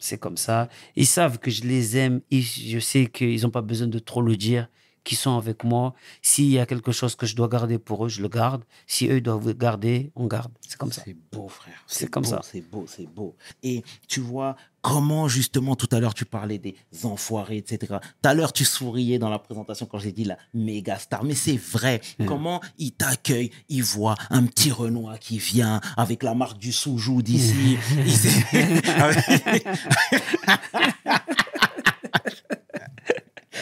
C'est comme ça. Ils savent que je les aime. Ils- je sais qu'ils n'ont pas besoin de trop le dire, qu'ils sont avec moi. S'il y a quelque chose que je dois garder pour eux, je le garde. Si eux doivent garder, on garde. C'est comme ça. C'est beau, frère. C'est comme beau, ça. C'est beau, c'est beau. Et tu vois, comment justement, tout à l'heure, tu parlais des enfoirés, etc. Tout à l'heure, tu souriais dans la présentation quand j'ai dit la méga star. Mais c'est vrai. Comment ils t'accueillent, ils voient un petit Renoir qui vient avec la marque du soujou d'ici. Je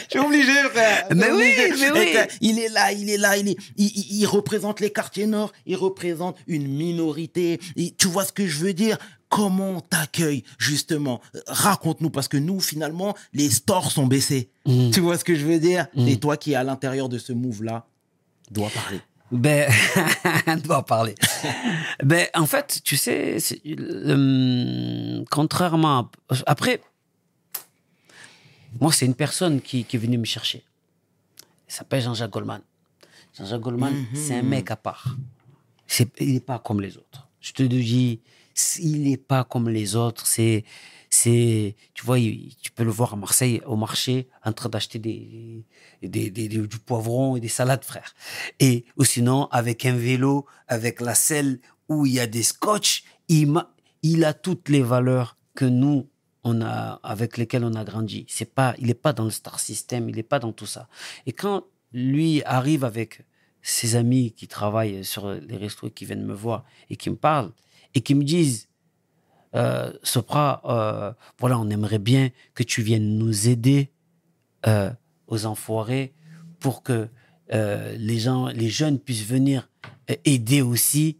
suis obligé, frère. Mais Je oui, mais oui. il est là, il est là, il, est, il, il- il représente les quartiers nord, il représente une minorité. Tu vois ce que je veux dire? Comment on t'accueille, justement? Raconte-nous, parce que nous, finalement, les stores sont baissés. Mm. Tu vois ce que je veux dire? Et toi qui es à l'intérieur de ce move-là, dois parler. Ben, doit parler. ben, en fait, tu sais, euh, contrairement. à- après, moi, c'est une personne qui, qui est venue me chercher. Il s'appelle Jean-Jacques Goldman. Jean-Jacques Goldman, c'est un mec à part. Il n'est pas comme les autres. Je te le dis, il n'est pas comme les autres. C'est, c'est, tu vois, il- tu peux le voir à Marseille, au marché, en train d'acheter des, des, des- des- du poivron et des salades, frère. Et, ou sinon, avec un vélo, avec la selle où il y a des scotch, il, il a toutes les valeurs que nous, on a, avec lesquelles on a grandi. C'est pas, il n'est pas dans le star system, il n'est pas dans tout ça. Et quand lui arrive avec ses amis qui travaillent sur les restos, qui viennent me voir et qui me parlent et qui me disent euh, Sopra, euh, voilà, on aimerait bien que tu viennes nous aider euh, aux enfoirés pour que les gens, les jeunes puissent venir aider aussi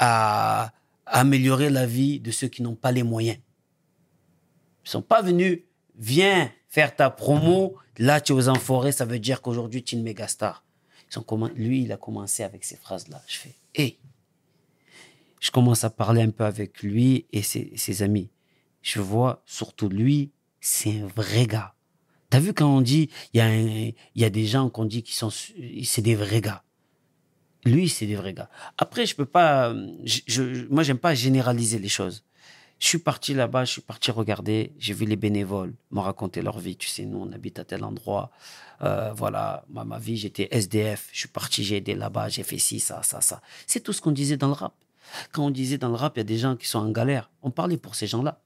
à améliorer la vie de ceux qui n'ont pas les moyens. Ils sont pas venus, viens faire ta promo, là tu es aux enfoirés, ça veut dire qu'aujourd'hui tu es une méga star. Ils ont commen- Lui, il a commencé avec ces phrases-là. Je fais, hé, je commence à parler un peu avec lui et ses, amis. Je vois surtout lui, c'est un vrai gars. T'as vu quand on dit, il y, a des gens qu'on dit qui sont, c'est des vrais gars. Lui, c'est des vrais gars. Après, je peux pas, je, je- moi, j'aime pas généraliser les choses. Je suis parti là-bas, je suis parti regarder, j'ai vu les bénévoles me raconter leur vie. Tu sais, nous, on habite à tel endroit. Euh, voilà, moi, ma vie, j'étais SDF. Je suis parti, j'ai aidé là-bas, j'ai fait ci, ça, ça, ça. C'est tout ce qu'on disait dans le rap. Quand on disait dans le rap, il y a des gens qui sont en galère. On parlait pour ces gens-là.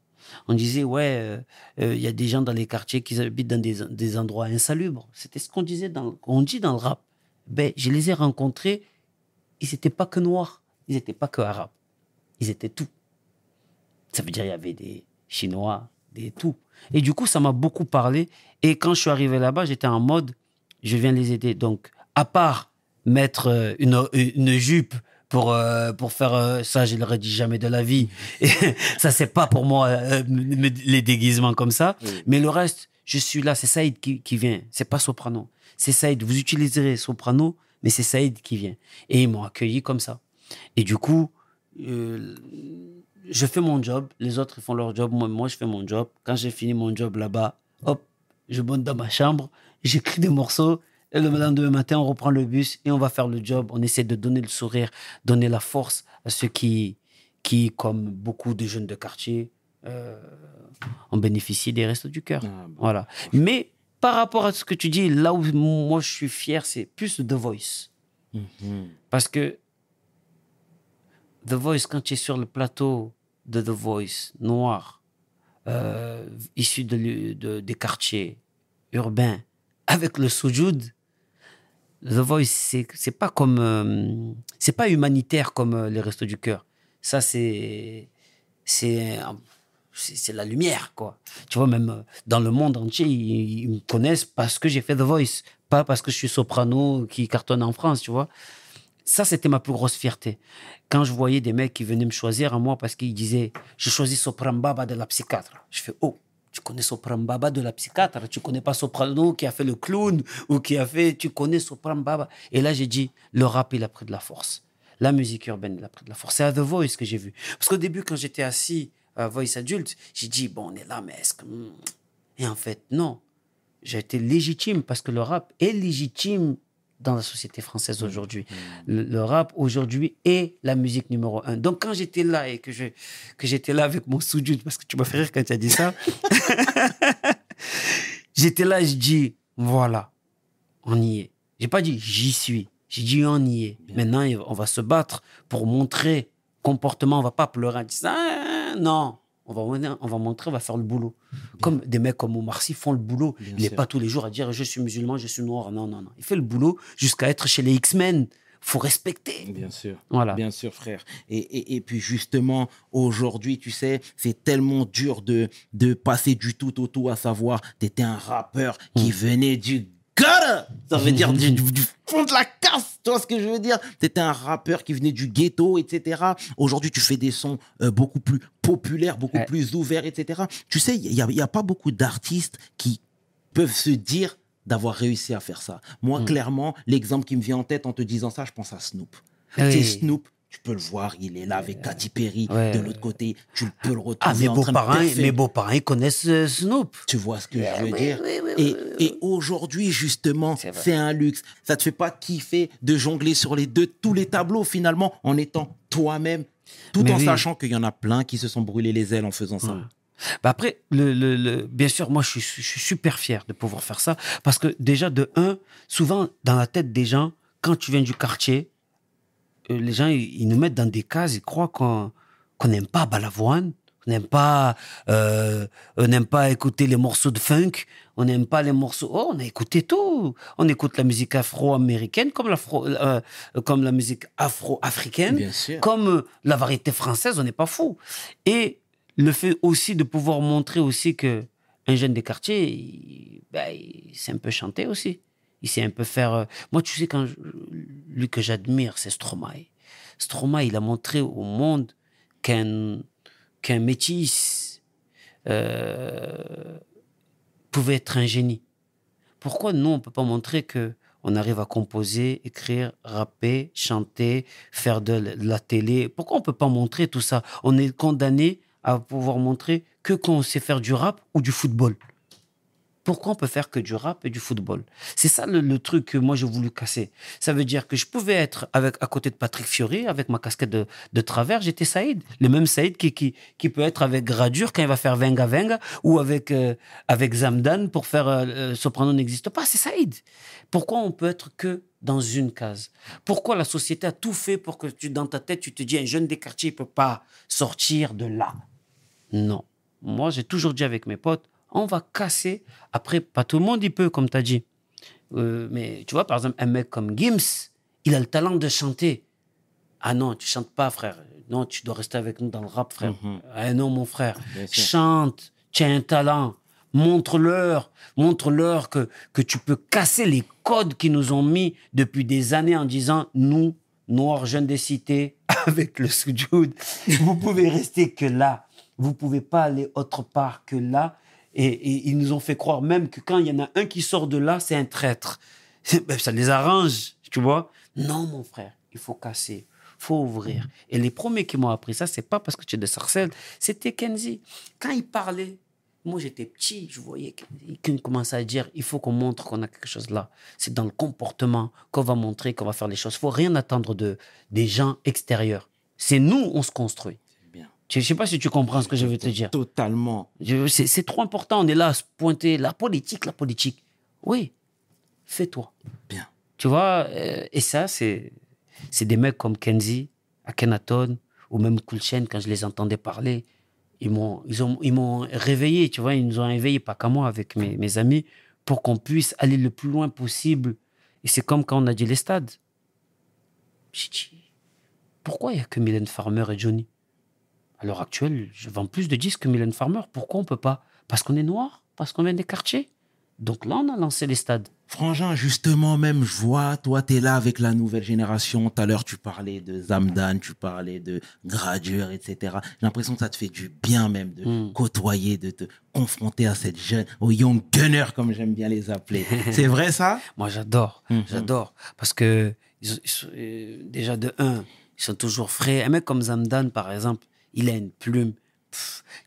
On disait, ouais, euh, euh, il y a des gens dans les quartiers qui habitent dans des, des endroits insalubres. C'était ce qu'on disait dans, qu'on dit dans le rap. Ben, je les ai rencontrés, ils n'étaient pas que noirs, ils n'étaient pas que arabes. Ils étaient tout. Ça veut dire il y avait des Chinois, des tout. Et du coup, ça m'a beaucoup parlé. Et quand je suis arrivé là-bas, j'étais en mode, je viens les aider. Donc, à part mettre euh, une, une jupe pour, euh, pour faire euh, ça, je ne l'aurais dit jamais de la vie. Et ça, c'est pas pour moi euh, les déguisements comme ça. Oui. Mais le reste, je suis là. C'est Saïd qui, qui vient. C'est pas Soprano. C'est Saïd. Vous utiliserez Soprano, mais c'est Saïd qui vient. Et ils m'ont accueilli comme ça. Et du coup, je fais mon job. Les autres, font leur job. Moi, moi je fais mon job. Quand j'ai fini mon job là-bas, hop, je monte dans ma chambre, j'écris des morceaux. Et le lendemain matin, on reprend le bus et on va faire le job. On essaie de donner le sourire, donner la force à ceux qui, qui comme beaucoup de jeunes de quartier, euh, ont bénéficié des restos du cœur. Ah. Voilà. Mais par rapport à ce que tu dis, là où moi je suis fier, c'est plus The Voice. Mhm. Parce que The Voice, quand tu es sur le plateau de The Voice, noir, euh, issu de, des quartiers urbains, avec le soujoud, The Voice, c'est c'est pas comme. euh, c'est pas humanitaire comme euh, les Restos du Cœur. Ça, c'est. C'est. C'est la lumière, quoi. Tu vois, même dans le monde entier, ils me connaissent parce que j'ai fait The Voice, pas parce que je suis soprano qui cartonne en France, tu vois. Ça, c'était ma plus grosse fierté. Quand je voyais des mecs qui venaient me choisir à moi parce qu'ils disaient Je choisis Sopran Baba de la psychiatre. Je fais Oh, tu connais Sopran Baba de la psychiatre? Tu connais pas Soprano qui a fait le clown ou qui a fait. Tu connais Sopran Baba? Et là, j'ai dit Le rap, il a pris de la force. La musique urbaine, il a pris de la force. C'est à The Voice que j'ai vu. Parce qu'au début, quand j'étais assis à Voice adulte, j'ai dit Bon, on est là, mais est-ce que. hmm. Et en fait, non. J'ai été légitime parce que le rap est légitime dans la société française aujourd'hui. Le, le rap aujourd'hui est la musique numéro un. Donc quand j'étais là et que je que j'étais là avec mon soudure, parce que tu m'as fait rire quand tu as dit ça, j'étais là, je dis voilà, on y est. J'ai pas dit j'y suis, j'ai dit on y est. Maintenant on va se battre pour montrer comportement. On va pas pleurer disant Ah, non. On va, on va montrer, on va faire le boulot. Comme des mecs comme Omar Sy font le boulot. Bien il n'est pas tous les jours à dire je suis musulman, je suis noir. Non, non, non. Il fait le boulot jusqu'à être chez les X-Men. faut respecter. Bien sûr. Voilà. Bien sûr, frère. Et, et, et puis justement, aujourd'hui, tu sais, c'est tellement dur de, de passer du tout au tout, à savoir, tu étais un rappeur qui Mm. venait du gutter, ça veut dire du, fond de la casse, tu vois ce que je veux dire? Tu étais un rappeur qui venait du ghetto, etc. Aujourd'hui, tu fais des sons euh, beaucoup plus populaires, beaucoup Ouais. plus ouverts, etc. Tu sais, il n'y a, il y a pas beaucoup d'artistes qui peuvent se dire d'avoir réussi à faire ça. Moi, Mm. clairement, l'exemple qui me vient en tête en te disant ça, je pense à Snoop. Oui. Tu sais, Snoop, tu peux le voir, il est là avec Katy Perry. Ouais. De l'autre côté, tu peux le retrouver Ah, mes beaux-parents, mes beaux-parents, connaissent euh, Snoop. Tu vois ce que je veux oui, dire oui, oui, Et, aujourd'hui, justement, C'est un luxe. Ça te fait pas kiffer de jongler sur les deux, tous les tableaux, finalement, en étant toi-même, tout Mais en sachant qu'il y en a plein qui se sont brûlés les ailes en faisant ça. Bah après, le, le- le- bien sûr, moi, je suis, je suis super fier de pouvoir faire ça. Parce que déjà, de un, souvent, dans la tête des gens, quand tu viens du quartier, euh, les gens, ils, ils nous mettent dans des cases, ils croient qu'on n'aime pas Balavoine, on n'aime pas, euh, on n'aime pas écouter les morceaux de funk, on n'aime pas les morceaux. Oh, on a écouté tout. On écoute la musique afro-américaine comme, euh, comme la musique afro-africaine comme euh, la variété française, on n'est pas fou. Et le fait aussi de pouvoir montrer aussi que un jeune des quartiers, ben, il sait un peu chanter aussi. Il sait un peu faire. euh, Moi, tu sais, quand lui que j'admire, c'est Stromae. Stromae, il a montré au monde qu'un qu'un métis euh, pouvait être un génie. Pourquoi nous, on ne peut pas montrer que on arrive à composer, écrire, rapper, chanter, faire de la télé? Pourquoi on ne peut pas montrer tout ça? On est condamné à pouvoir montrer que quand on sait faire du rap ou du football. Pourquoi on peut faire que du rap et du football? C'est ça le, truc que moi j'ai voulu casser. Ça veut dire que je pouvais être avec, à côté de Patrick Fiori, avec ma casquette de, de travers, j'étais Saïd. Le même Saïd qui, qui, qui peut être avec Gradure quand il va faire Venga Venga ou avec, euh, avec Zamdan pour faire euh, euh, n'existe pas. C'est Saïd. Pourquoi on peut être que dans une case? Pourquoi la société a tout fait pour que tu, dans ta tête, tu te dis un jeune des quartiers ne peut pas sortir de là? Non. moi, j'ai toujours dit avec mes potes, on va casser. Après, pas tout le monde, il peut, comme tu as dit. Euh, mais tu vois, par exemple, un mec comme Gims, il a le talent de chanter. Ah non, tu chantes pas, frère. Non, tu dois rester avec nous dans le rap, frère. Ah non, mon frère. Chante, tu as un talent. Montre-leur, montre-leur que, que tu peux casser les codes qu'ils nous ont mis depuis des années en disant, nous, noirs jeunes des cités, avec le soujoud, vous pouvez rester que là. Vous pouvez pas aller autre part que là. Et, ils nous ont fait croire même que quand il y en a un qui sort de là, c'est un traître. Ben, Ça les arrange, tu vois. Non, mon frère, il faut casser, faut ouvrir. Et les premiers qui m'ont appris ça, c'est pas parce que tu es de Sarcelles, c'était Kenzie. Quand il parlait, moi j'étais petit, je voyais qu'il commençait à dire, il faut qu'on montre qu'on a quelque chose là. C'est dans le comportement qu'on va montrer qu'on va faire les choses. faut rien attendre de, des gens extérieurs. C'est nous, on se construit. Je ne sais pas si tu comprends ce que je veux te dire. Totalement. C'est trop important. On est là à se pointer. La politique, la politique. Oui, fais-toi. Bien. Tu vois, euh, et ça, c'est c'est des mecs comme Kenzie, Akhenaton, ou même Kulchen, quand je les entendais parler, ils m'ont ils ont- ils m'ont réveillé, tu vois, ils nous ont éveillés, pas qu'à moi, avec mes, mes amis, pour qu'on puisse aller le plus loin possible. Et c'est comme quand on a dit les stades. J'ai dit, pourquoi il n'y a que Mylène Farmer et Johnny? À l'heure actuelle, je vends plus de disques que Mylène Farmer. Pourquoi on peut pas? Parce qu'on est noir? Parce qu'on vient des quartiers? Donc là, on a lancé les stades. Frangin, justement, même, je vois, toi, tu es là avec la nouvelle génération. Tout à l'heure, tu parlais de Zamdan, tu parlais de Gradure, etc. J'ai l'impression que ça te fait du bien, même, de Mm. côtoyer, de te confronter à cette jeune, aux young gunners, comme j'aime bien les appeler. C'est vrai, ça? Moi, j'adore. Mhm. J'adore. Parce que, ils, ils sont- euh, déjà, de un, ils sont toujours frais. Un mec comme Zamdan, par exemple, il a une plume.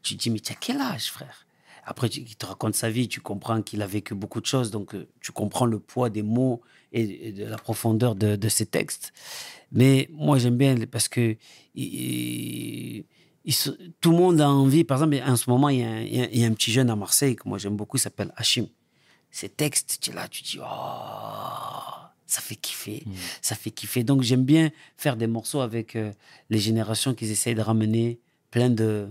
Tu te dis, mais tu as quel âge, frère? Après, il te raconte sa vie, tu comprends qu'il a vécu beaucoup de choses. Donc, euh, tu comprends le poids des mots et, de la profondeur de, de ses textes. Mais moi, j'aime bien parce que tout le monde a envie. Par exemple, en ce moment, il y, a un, il y a- un petit jeune à Marseille que moi, j'aime beaucoup, il s'appelle Hachim ces textes, tu es là, tu dis, oh, ça fait kiffer, ça fait kiffer. Donc j'aime bien faire des morceaux avec euh, les générations qu'ils essayent de ramener, plein de,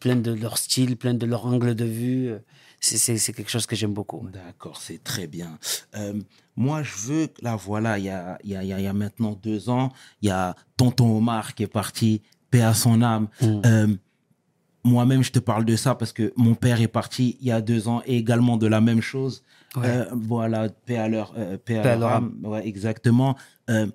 plein de leur style, plein de leur angle de vue. C'est- quelque chose que j'aime beaucoup. D'accord, c'est très bien. Euh, moi, je veux, là, voilà, il y a, y, a, y a- y a maintenant deux ans, il y a Tonton Omar qui est parti, paix à son âme. Mm. Euh, Moi-même, je te parle de ça parce que mon père est parti il y a deux ans et également de la même chose. Ouais. Euh, voilà, paix à leur, euh, paix à Paix à leur leur âme. Ouais, exactement. Euh,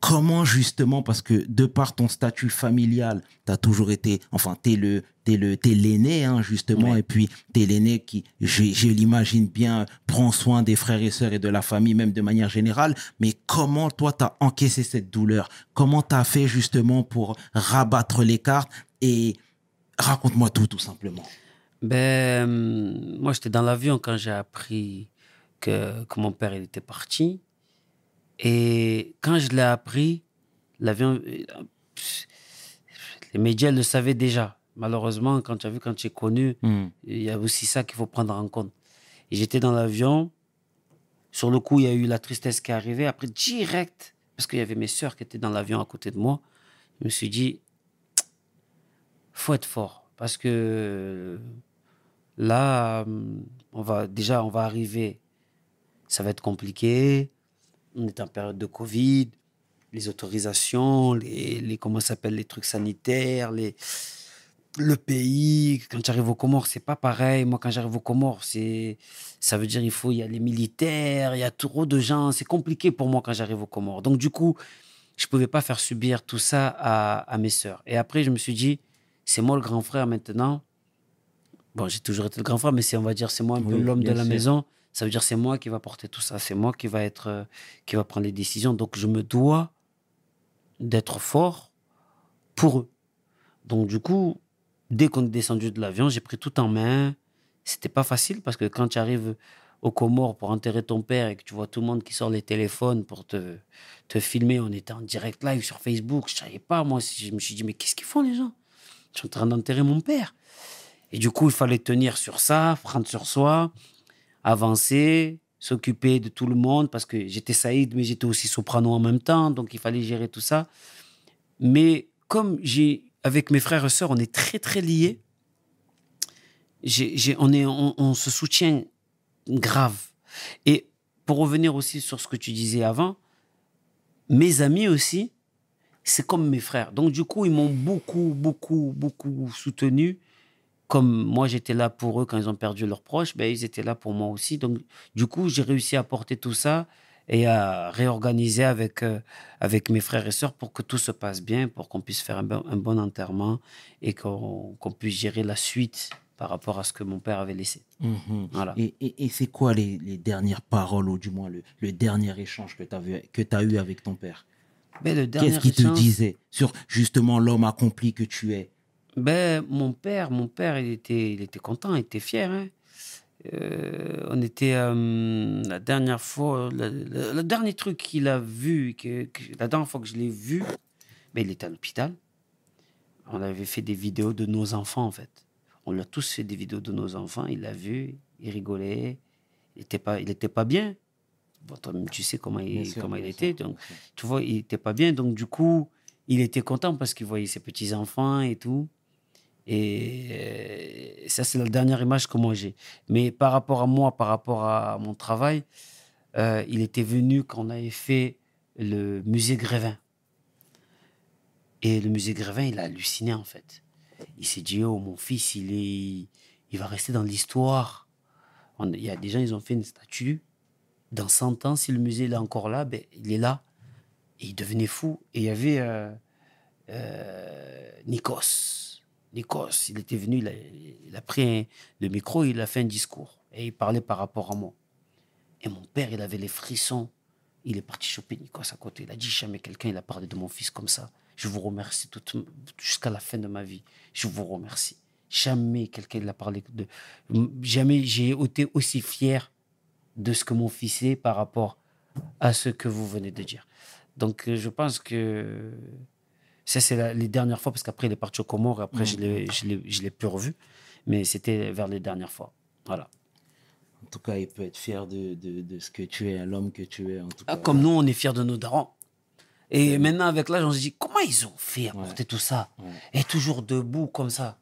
comment justement, parce que de par ton statut familial, tu as toujours été, enfin, tu es le, t'es le, t'es l'aîné, hein, justement, Ouais. et puis tu es l'aîné qui, je, je l'imagine bien, prend soin des frères et sœurs et de la famille, même de manière générale. Mais comment toi, tu as encaissé cette douleur? Comment tu as fait justement pour rabattre les cartes Et raconte-moi tout, tout simplement. Ben, moi, j'étais dans l'avion quand j'ai appris que, que mon père il était parti. Et quand je l'ai appris, l'avion, euh, les médias le savaient déjà. Malheureusement, quand tu as vu, quand tu es connu, Hmm. il y a aussi ça qu'il faut prendre en compte. Et j'étais dans l'avion. Sur le coup, il y a eu la tristesse qui est arrivée. Après, direct, parce qu'il y avait mes sœurs qui étaient dans l'avion à côté de moi, je me suis dit, faut être fort. Parce que là, hum, on va, déjà, on va arriver. Ça va être compliqué. On est en période de Covid. Les autorisations, les, comment s'appelle, les trucs sanitaires, les, le pays. Quand tu arrives aux Comores, c'est pas pareil. Moi, quand j'arrive aux Comores, c'est, ça veut dire il faut, il y a les militaires, il y a trop de gens. C'est compliqué pour moi quand j'arrive aux Comores. Donc, du coup, je pouvais pas faire subir tout ça à, à mes sœurs. Et après, je me suis dit, c'est moi le grand frère maintenant. Bon, j'ai toujours été le grand frère, mais c'est, on va dire, c'est moi un peu l'homme de la sûr. maison. Ça veut dire c'est moi qui va porter tout ça. C'est moi qui va être, euh, qui va prendre les décisions. Donc, je me dois d'être fort pour eux. Donc, du coup, dès qu'on est descendu de l'avion, j'ai pris tout en main. C'était pas facile parce que quand tu arrives aux Comores pour enterrer ton père et que tu vois tout le monde qui sort les téléphones pour te, te filmer, on était en direct live sur Facebook. Je savais pas, moi, je me suis dit, mais qu'est-ce qu'ils font les gens? Je suis en train d'enterrer mon père. Et du coup, il fallait tenir sur ça, prendre sur soi, avancer, s'occuper de tout le monde parce que j'étais Saïd, mais j'étais aussi soprano en même temps, donc il fallait gérer tout ça. Mais comme j'ai, avec mes frères et sœurs, on est très très liés, on se soutient grave. Et pour revenir aussi sur ce que tu disais avant, mes amis aussi, c'est comme mes frères. Donc, du coup, ils m'ont beaucoup, beaucoup, beaucoup soutenu. Comme moi, j'étais là pour eux quand ils ont perdu leurs proches, ben, ils étaient là pour moi aussi. Donc, du coup, j'ai réussi à porter tout ça et à réorganiser avec, euh, avec mes frères et sœurs pour que tout se passe bien, pour qu'on puisse faire un bon, un bon enterrement et qu'on puisse gérer la suite par rapport à ce que mon père avait laissé. Mhm. Voilà. Et, et- et c'est quoi les, les dernières paroles, ou du moins le, le dernier échange que tu as, eu avec ton père? Qu'est-ce qu'il te disait sur justement l'homme accompli que tu es? Ben, mon père, mon père, il était, il était content, il était fier. hein. Euh, on était euh, la dernière fois, le, dernier truc qu'il a vu, que, que- la dernière fois que je l'ai vu, ben, il était à l'hôpital. On avait fait des vidéos de nos enfants en fait. On lui a tous fait des vidéos de nos enfants. Il l'a vu, il rigolait. Il était pas, il était pas bien. Bon, tu sais comment il, sûr, comment il était. sûr, Donc, tu vois, il était pas bien. Donc, du coup, il était content parce qu'il voyait ses petits-enfants et tout. Et euh, ça, c'est la dernière image que moi j'ai. Mais par rapport à moi, par rapport à mon travail, euh, il était venu quand on avait fait le musée Grévin. Et le musée Grévin, il a halluciné en fait. Il s'est dit, oh, mon fils, il, est, il va rester dans l'histoire. Il y a des gens, ils ont fait une statue. Dans 100 ans, si le musée est encore là, ben, il est là. Et il devenait fou. Et il y avait euh, euh, Nikos. Nikos, il était venu, il a, pris le micro, il a fait un discours. Et il parlait par rapport à moi. Et mon père, il avait les frissons. Il est parti choper Nikos à côté. Il a dit jamais quelqu'un, il a parlé de mon fils comme ça. Je vous remercie jusqu'à la fin de ma vie. Je vous remercie. Jamais quelqu'un il a parlé de. Jamais j'ai été aussi fier de ce que mon fils est par rapport à ce que vous venez de dire. Donc, euh, je pense que ça, c'est les dernières fois, parce qu'après, il est parti au Comores, et après, je l'ai- je l'ai plus revu. Mais c'était vers les dernières fois. Voilà. En tout cas, il peut être fier de, de, de ce que tu es, l'homme que tu es. En tout Ah, cas. Comme nous, on est fiers de nos darons. Et maintenant, avec l'âge, on se dit, comment ils ont fait à porter tout ça Et toujours debout comme ça.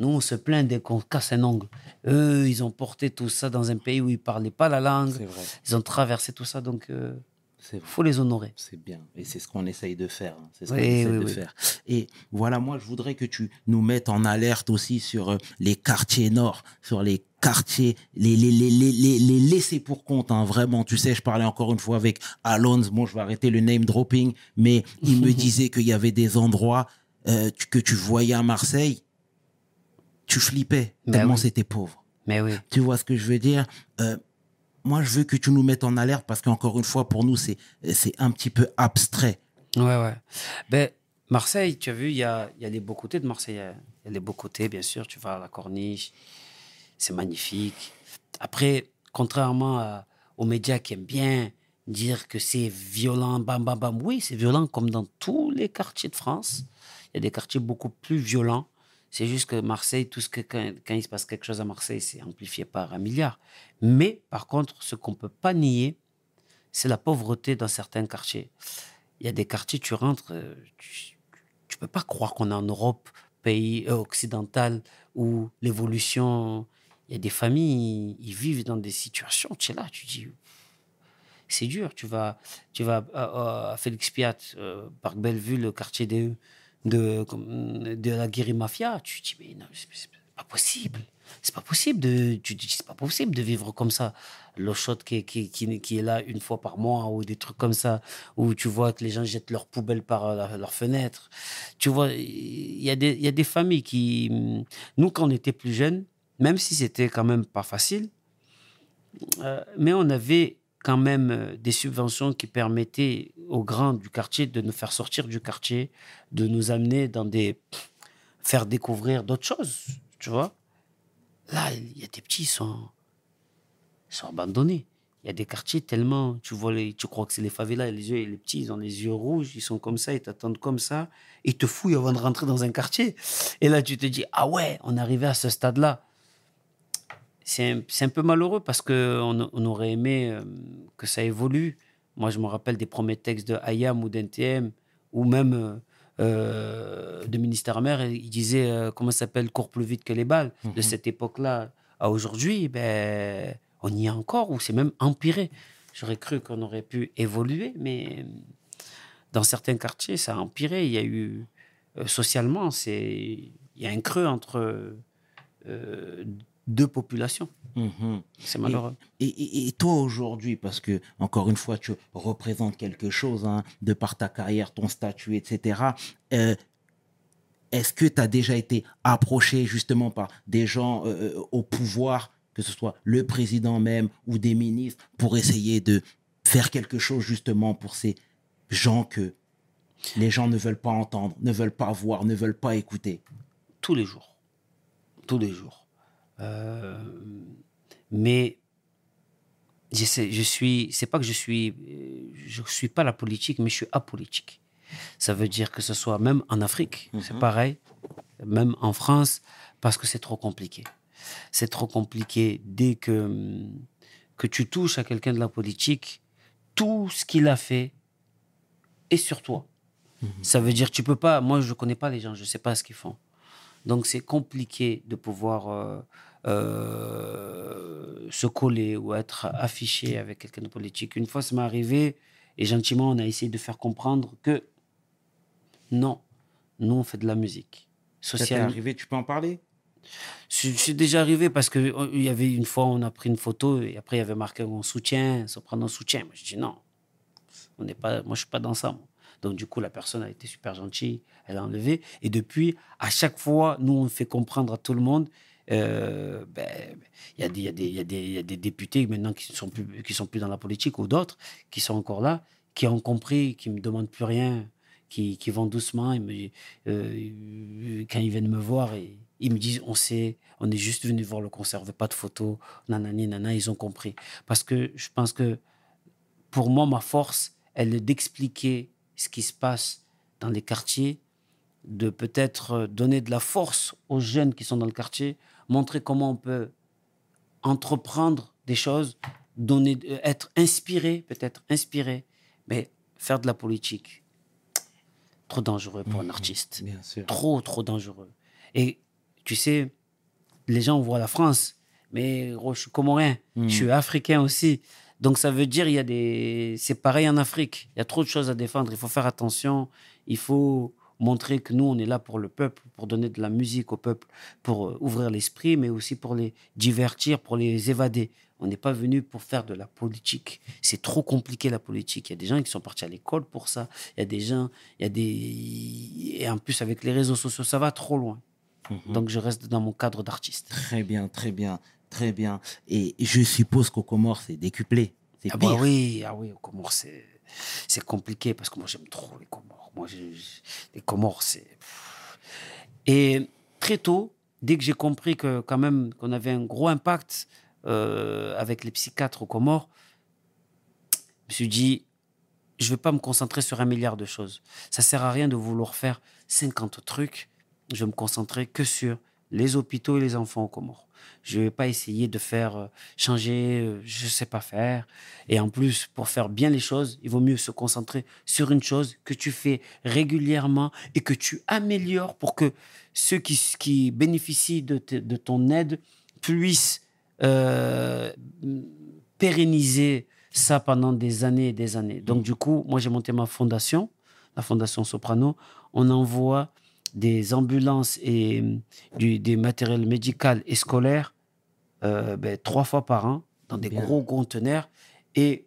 Nous, on se plaint dès qu'on casse un ongle. Eux, ils ont porté tout ça dans un pays où ils ne parlaient pas la langue. Vrai. Ils ont traversé tout ça, donc il C'est vrai. faut les honorer. C'est bien. Et c'est ce qu'on essaye de faire. hein. C'est ce Oui, qu'on essaye oui, de oui. faire. Et voilà, moi, je voudrais que tu nous mettes en alerte aussi sur euh, les quartiers nord, sur les quartiers, les, les, les, les, les, laissés pour compte, hein, vraiment. Tu sais, je parlais encore une fois avec Alonso. Bon, je vais arrêter le name dropping, mais il me disait qu'il y avait des endroits euh, que tu voyais à Marseille, tu flippais Ben tellement oui. c'était pauvre. Mais oui. Tu vois ce que je veux dire? Euh, Moi, je veux que tu nous mettes en alerte parce qu'encore une fois, pour nous, c'est c'est un petit peu abstrait. Ouais, ouais. Ben, Marseille, tu as vu, il y a, y a les beaux côtés de Marseille. Il y a- il y a les beaux côtés, bien sûr. Tu vas à la corniche, c'est magnifique. Après, contrairement à- aux médias qui aiment bien dire que c'est violent, bam, bam, bam, oui, c'est violent comme dans tous les quartiers de France. Il y a des quartiers beaucoup plus violents. C'est juste que Marseille, tout ce que, quand, il se passe quelque chose à Marseille, c'est amplifié par un milliard. Mais par contre, ce qu'on ne peut pas nier, c'est la pauvreté dans certains quartiers. Il y a des quartiers, tu rentres, euh, tu ne peux pas croire qu'on est en Europe, pays euh, occidental, où l'évolution, il y a des familles, ils, vivent dans des situations, tu es là, tu dis, c'est dur. Tu vas, tu vas à, Félix Piat, euh, Parc Bellevue, le quartier de, de, de la Guéri Mafia. Tu dis, mais non, c'est pas possible. C'est pas possible de, tu dis, c'est pas possible de vivre comme ça. L'eau chaude qui, qui, qui, est là une fois par mois ou des trucs comme ça, où tu vois que les gens jettent leurs poubelles par la- leurs fenêtres. Tu vois, il y, a des- y a des familles qui. Nous, quand on était plus jeunes, même si c'était quand même pas facile, euh, mais on avait quand même euh, des subventions qui permettaient aux grands du quartier de nous faire sortir du quartier, de nous amener dans des. faire découvrir d'autres choses, tu vois. Là, il y a des petits, ils sont, sont abandonnés. Il y a des quartiers tellement, tu vois, les, tu crois que c'est les favelas, les yeux, les petits, ils ont les yeux rouges, ils sont comme ça, ils t'attendent comme ça, ils te fouillent avant de rentrer dans un quartier. Et là, tu te dis, ah ouais, on est arrivé à ce stade-là. C'est un, c'est un peu malheureux parce qu'on on aurait aimé euh, que ça évolue. Moi, je me rappelle des premiers textes de Ayam ou d'NTM, ou même euh, euh, de ministère maire, il disait, euh, comment ça s'appelle, court plus vite que les balles. De Mhm. cette époque-là à aujourd'hui, ben, on y est encore, ou c'est même empiré. J'aurais cru qu'on aurait pu évoluer, mais dans certains quartiers, ça a empiré. Il y a eu, euh, socialement, c'est, il y a un creux entre euh, deux populations. Mhm. C'est malheureux. Et, et- et toi aujourd'hui, parce que encore une fois, tu représentes quelque chose hein, de par ta carrière, ton statut, etc. euh, Est-ce que tu as déjà été approché justement par des gens euh, euh, au pouvoir, que ce soit le président même ou des ministres, pour essayer de faire quelque chose justement pour ces gens que les gens ne veulent pas entendre, ne veulent pas voir, ne veulent pas écouter? Tous les jours. Tous les jours. Euh, mais je suis, c'est pas que je suis, je suis pas la politique, mais je suis apolitique. Ça veut dire que ce soit même en Afrique, c'est pareil, même en France, parce que c'est trop compliqué. C'est trop compliqué dès que, que tu touches à quelqu'un de la politique, tout ce qu'il a fait est sur toi. Ça veut dire tu peux pas. Moi, je connais pas les gens, je sais pas ce qu'ils font. Donc, c'est compliqué de pouvoir euh, euh, se coller ou être affiché avec quelqu'un de politique. Une fois, ça m'est arrivé et gentiment, on a essayé de faire comprendre que non, nous, on fait de la musique Ça t'est sociale. arrivé, tu peux en parler? Suis déjà arrivé parce que euh, y avait une fois, on a pris une photo et après il y avait marqué on soutient, soprano soutien. Moi, je dis non, on n'est pas, moi je suis pas dans ça. moi. Donc du coup, la personne a été super gentille, elle a enlevé. Et depuis, à chaque fois, nous on fait comprendre à tout le monde. Euh, ben, y, a des- députés maintenant qui qui sont plus dans la politique ou d'autres qui sont encore là, qui ont compris, qui me demandent plus rien, qui, vont doucement. Euh, quand ils viennent me voir, ils me disent on sait, on est juste venu voir le concert, on pas de photos, nanani, nana, ils ont compris. Parce que je pense que pour moi, ma force, elle est d'expliquer ce qui se passe dans les quartiers, de peut-être donner de la force aux jeunes qui sont dans le quartier, montrer comment on peut entreprendre des choses, donner, euh, être inspiré, peut-être inspiré, mais faire de la politique, trop dangereux pour un artiste Bien sûr. trop, trop dangereux. Et tu sais, les gens voient la France, mais gros, je suis comorien, je suis africain aussi. Donc ça veut dire il y a des, c'est pareil en Afrique. Il y a trop de choses à défendre. Il faut faire attention. Il faut montrer que nous on est là pour le peuple, pour donner de la musique au peuple, pour euh, ouvrir l'esprit, mais aussi pour les divertir, pour les évader. On n'est pas venu pour faire de la politique. C'est trop compliqué la politique. Il y a des gens qui sont partis à l'école pour ça. Il y a des gens, il y a des et en plus avec les réseaux sociaux, ça va trop loin. Donc je reste dans mon cadre d'artiste. Très bien, très bien, très bien. Et je suppose qu'au Comores, c'est décuplé. C'est Ah bah oui, ah oui, aux Comores, c'est, c'est compliqué parce que moi, j'aime trop les Comores. Moi, les Comores, c'est... Et très tôt, dès que j'ai compris que quand même qu'on avait un gros impact euh, avec les psychiatres aux Comores, je me suis dit, je ne vais pas me concentrer sur un milliard de choses. Ça sert à rien de vouloir faire 50 trucs. Je vais me concentrer que sur les hôpitaux et les enfants aux Comores. Je ne vais pas essayer de faire euh, changer, euh, je ne sais pas faire. Et en plus, pour faire bien les choses, il vaut mieux se concentrer sur une chose que tu fais régulièrement et que tu améliores pour que ceux qui, bénéficient de ton aide puissent euh, pérenniser ça pendant des années et des années. Donc, du coup, moi, j'ai monté ma fondation, la Fondation Soprano. On envoie des ambulances et euh, du, des matériels médicaux et scolaires euh, ben, trois fois par an dans des Bien. gros conteneurs et,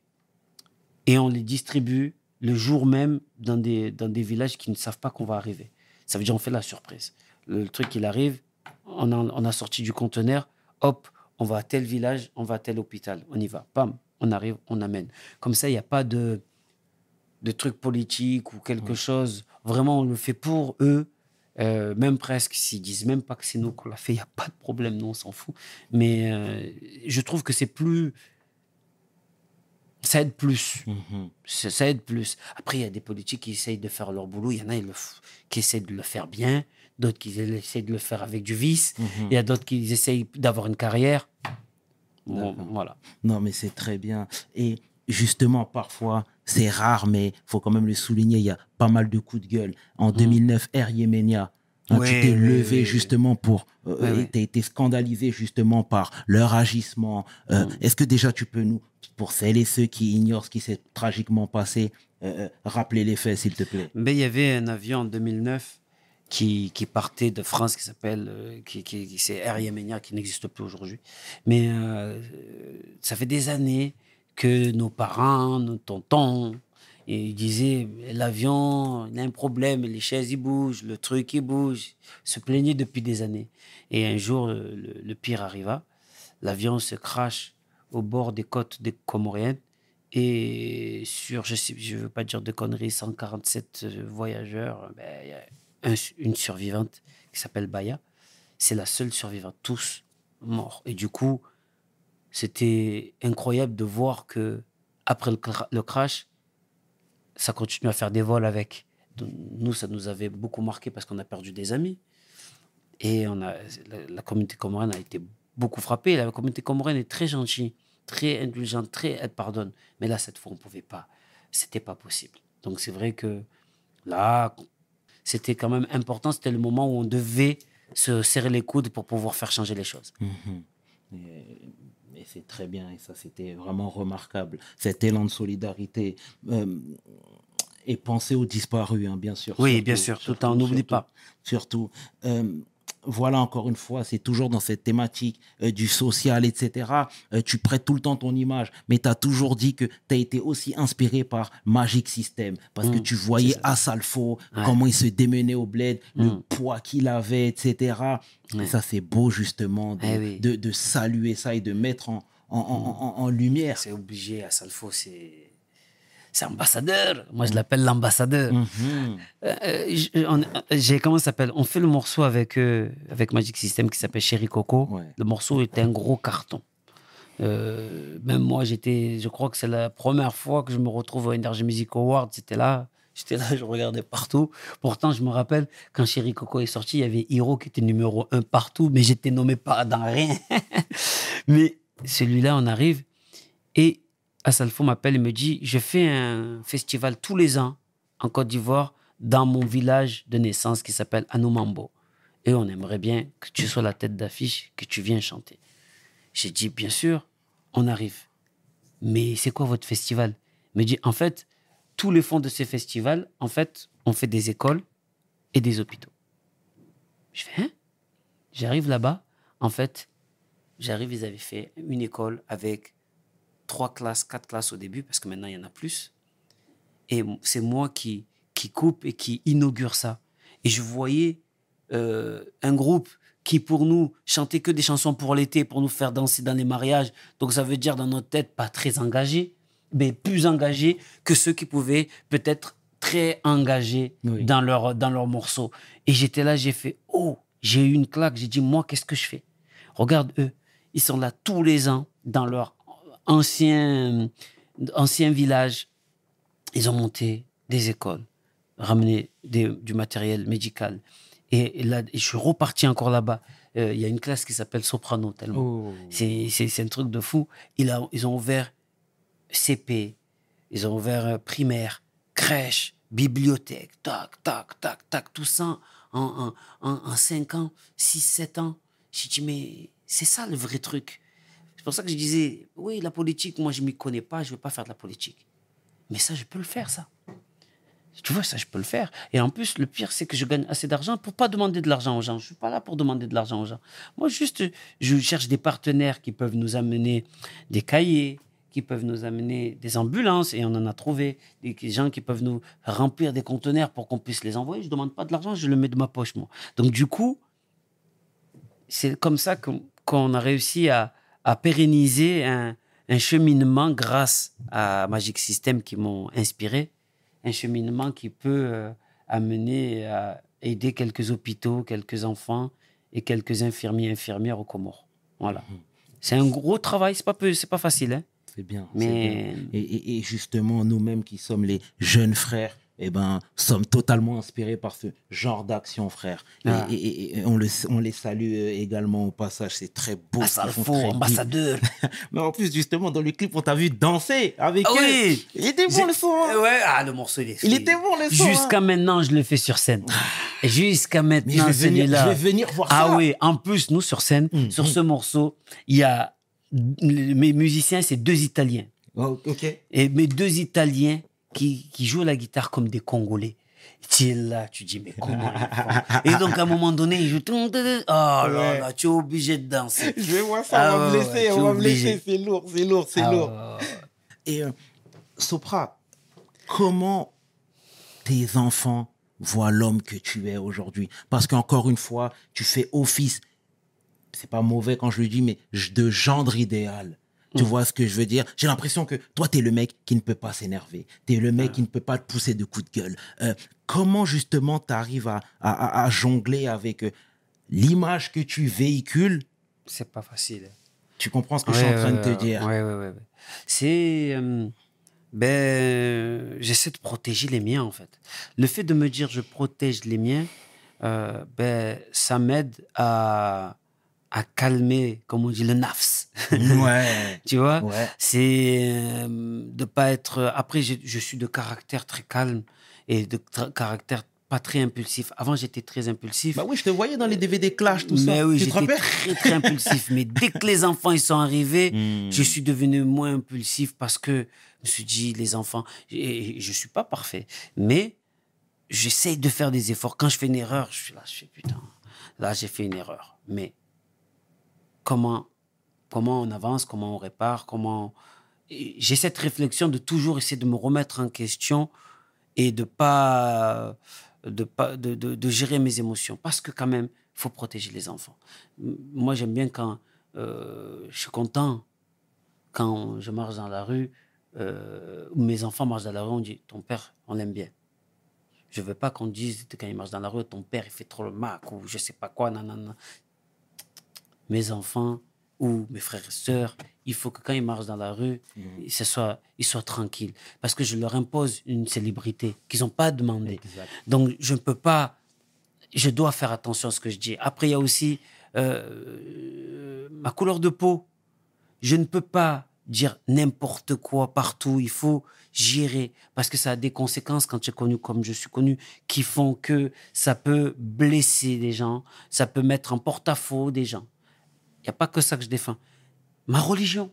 et on les distribue le jour même dans des, dans des villages qui ne savent pas qu'on va arriver. Ça veut dire on fait la surprise. Le, le truc, il arrive, on a, on a sorti du conteneur, hop, on va à tel village, on va à tel hôpital, on y va, pam, on arrive, on amène. Comme ça, il n'y a pas de, de trucs politiques ou quelque chose. Vraiment, on le fait pour eux. Euh, même presque, s'ils disent même pas que c'est nous qu'on l'a fait, il n'y a pas de problème, nous, on s'en fout. Mais euh, je trouve que c'est plus. Ça aide plus. Mhm. Ça, ça aide plus. Après, il y a des politiques qui essayent de faire leur boulot. Il y en a ils le f- qui essayent de le faire bien, d'autres qui essayent de le faire avec du vice. Mhm. Il y a d'autres qui essayent d'avoir une carrière. Bon, voilà. Non, mais c'est très bien. Et justement, parfois, c'est rare, mais faut quand même le souligner, il y a pas mal de coups de gueule. En 2009, Air Yemenia, hein, Oui, tu t'es levé justement pour... Euh. Tu été scandalisé justement par leur agissement. Euh, Est-ce que déjà tu peux nous, pour celles et ceux qui ignorent ce qui s'est tragiquement passé, euh, euh, rappeler les faits, s'il te plaît? Mais il y avait un avion en 2009 qui, qui partait de France qui s'appelle, qui, qui, qui- c'est Air Yemenia qui n'existe plus aujourd'hui. Mais ça fait des années que nos parents, nos tontons, ils disaient l'avion, il a un problème, les chaises ils bougent, le truc il bouge, se plaignaient depuis des années. Et un jour, le, pire arriva, l'avion se crache au bord des côtes des Comoriennes et sur, je ne veux pas dire de conneries, 147 euh, voyageurs, ben, il y a un- une survivante qui s'appelle Baya. C'est la seule survivante, tous morts. Et du coup, c'était incroyable de voir que après le, cra- le crash, ça continue à faire des vols avec. Nous, ça nous avait beaucoup marqué parce qu'on a perdu des amis. Et on a, la, communauté comorienne a été beaucoup frappée. La communauté comorienne est très gentille, très indulgente, très elle pardonne. Mais là, cette fois, on ne pouvait pas. C'était pas possible. Donc, c'est vrai que là, c'était quand même important. C'était le moment où on devait se serrer les coudes pour pouvoir faire changer les choses. Mhm. Et c'est très bien, et ça c'était vraiment remarquable. Cet élan de solidarité. euh, et penser aux disparus, hein, bien sûr. Oui, bien sûr, tout le temps, on n'oublie surtout, pas. Surtout. Euh, voilà, encore une fois, c'est toujours dans cette thématique euh, du social, etc. Euh, tu prêtes tout le temps ton image, mais tu as toujours dit que tu as été aussi inspiré par Magic System, parce que Mm, tu voyais Ouais. comment il se démenait au bled, le Mm. poids qu'il avait, etc. Et ça, c'est beau, justement, de, Eh oui. de, de saluer ça et de mettre en, en, en- en- lumière. C'est obligé, à Salfo, c'est. C'est ambassadeur. Moi, je l'appelle l'ambassadeur. Mhm. Euh, euh, euh, j'ai comment ça s'appelle? On fait le morceau avec eux, avec Magic System qui s'appelle Chéri Coco. Ouais. Le morceau était un gros carton. Euh, même moi, j'étais, je crois que c'est la première fois que je me retrouve au Energy Music Award. C'était là, j'étais là, je regardais partout. Pourtant, je me rappelle quand Chéri Coco est sorti, il y avait Hiro qui était numéro un partout, mais j'étais nommé pas dans rien. mais celui-là, on arrive et Asalfo m'appelle et me dit Je fais un festival tous les ans en Côte d'Ivoire dans mon village de naissance qui s'appelle Anoumambo. Et on aimerait bien que tu sois la tête d'affiche, que tu viennes chanter. J'ai dit Bien sûr, on arrive. Mais c'est quoi votre festival? Il me dit En fait, tous les fonds de ces festivals, en fait, on fait des écoles et des hôpitaux. Je fais Hein? J'arrive là-bas. En fait, j'arrive, ils avaient fait une école avec trois classes, quatre classes au début, parce que maintenant il y en a plus. Et c'est moi qui, qui coupe et qui inaugure ça. Et je voyais euh, un groupe qui, pour nous, chantait que des chansons pour l'été, pour nous faire danser dans les mariages. Donc ça veut dire dans notre tête, pas très engagé, mais plus engagé que ceux qui pouvaient peut-être très engagés Oui. dans leur, dans leur morceau. Et j'étais là, j'ai fait, oh, j'ai eu une claque. J'ai dit, moi, qu'est-ce que je fais? Regarde eux, ils sont là tous les ans dans leur ancien, ancien village. Ils ont monté des écoles, ramené des- du matériel médical. Et, et là, et je suis reparti encore là-bas. Euh, Il y a une classe qui s'appelle Soprano, tellement. Oh. C'est- C'est c'est un truc de fou. Il a- ils ont ouvert CP, ils ont ouvert euh, primaire, crèche, bibliothèque, tac, tac, tac, tac, tout ça en, en, en, en 5 ans, 6, 7 ans. J'ai dit, mais c'est ça le vrai truc. C'est pour ça que je disais, oui, la politique, moi, je ne m'y connais pas, je ne vais pas faire de la politique. Mais ça, je peux le faire, ça. Tu vois, ça, je peux le faire. Et en plus, le pire, c'est que je gagne assez d'argent pour pas demander de l'argent aux gens. Je suis pas là pour demander de l'argent aux gens. Moi, juste, je cherche des partenaires qui peuvent nous amener des cahiers, qui peuvent nous amener des ambulances, et on en a trouvé. Des gens qui peuvent nous remplir des conteneurs pour qu'on puisse les envoyer. Je demande pas de l'argent, je le mets de ma poche, moi. Donc, du coup, c'est comme ça qu'on a réussi à, à pérenniser un, un cheminement grâce à Magic System qui m'ont inspiré. Un cheminement qui peut euh, amener à aider quelques hôpitaux, quelques enfants et quelques infirmiers infirmières aux Comores. Voilà. C'est un gros travail, c'est pas, peu- c'est pas facile. Hein? C'est bien. Mais bien. Et, et- et justement, nous-mêmes qui sommes les jeunes frères eh ben, sommes totalement inspirés par ce genre d'action, frère. Et- Ah. Et, et- et on, le, on les salue euh, également au passage. C'est très beau. Ah, ça font très ambassadeur. Mais en plus, justement, dans le clip, on t'a vu danser avec Ah eux. oui. Il était bon le son. hein. Ouais, ah, le morceau, il est Il était bon le son. Jusqu'à hein. maintenant, je le fais sur scène. Jusqu'à Mais je maintenant, celui-là. je vais venir voir Ah ça. oui, en plus, nous, sur scène, Mm, sur mm. ce morceau, il y a mes musiciens, c'est deux Italiens. Oh, ok. Et mes deux Italiens qui, qui jouent la guitare comme des Congolais. Tu es là, tu dis, mais comment Et donc, à un moment donné, ils jouent. Oh là Ouais. là, tu es obligé de danser. Je vais voir ça, Ah on va me ouais, laisser, on va me laisser. C'est lourd, c'est lourd, c'est Ah lourd. Et euh, Sopra, comment tes enfants voient l'homme que tu es aujourd'hui? Parce qu'encore une fois, tu fais office, c'est pas mauvais quand je le dis, mais de gendre idéal. Tu Mm. vois ce que je veux dire? J'ai l'impression que toi, tu es le mec qui ne peut pas s'énerver. Tu es le mec qui ne peut pas te pousser de coups de gueule. Euh, comment justement tu arrives à, à- à- à jongler avec euh, l'image que tu véhicules? C'est pas facile. Tu comprends ce que je suis en train de te dire? ouais, ouais. ouais. C'est. euh, ben, j'essaie de protéger les miens, en fait. Le fait de me dire je protège les miens, euh, ben, ça m'aide à, à calmer, comme on dit, le nafs. Ouais. tu vois Ouais. C'est euh, de pas être. Après, je, je suis de caractère très calme et de caractère pas très impulsif. Avant, j'étais très impulsif. Bah oui, je te voyais dans les DVD Clash, tout mais ça. oui, j'étais très, très impulsif. Mais dès que les enfants ils sont arrivés, Hmm. je suis devenu moins impulsif parce que je me suis dit, les enfants, et je suis pas parfait, mais j'essaye de faire des efforts. Quand je fais une erreur, je suis là, je fais putain, là j'ai fait une erreur. Mais comment, comment on avance, comment on répare, comment. J'ai cette réflexion de toujours essayer de me remettre en question et de pas de pas de, de, gérer mes émotions parce que quand même il faut protéger les enfants moi j'aime bien quand euh, je suis content quand je marche dans la rue euh, mes enfants marchent dans la rue on dit ton père on l'aime bien je veux pas qu'on dise quand il marche dans la rue ton père il fait trop le mac ou je sais pas quoi nanana. mes enfants ou mes frères et sœurs il faut que quand ils marchent dans la rue ce soit ils soient tranquilles parce que je leur impose une célébrité qu'ils n'ont pas demandé Exact. donc, je ne peux pas. Je dois faire attention à ce que je dis. Après, il y a aussi euh, ma couleur de peau. Je ne peux pas dire n'importe quoi partout. Il faut gérer parce que ça a des conséquences quand tu es connu comme je suis connu qui font que ça peut blesser des gens, ça peut mettre en porte-à-faux des gens. Il n'y a pas que ça que je défends. Ma religion.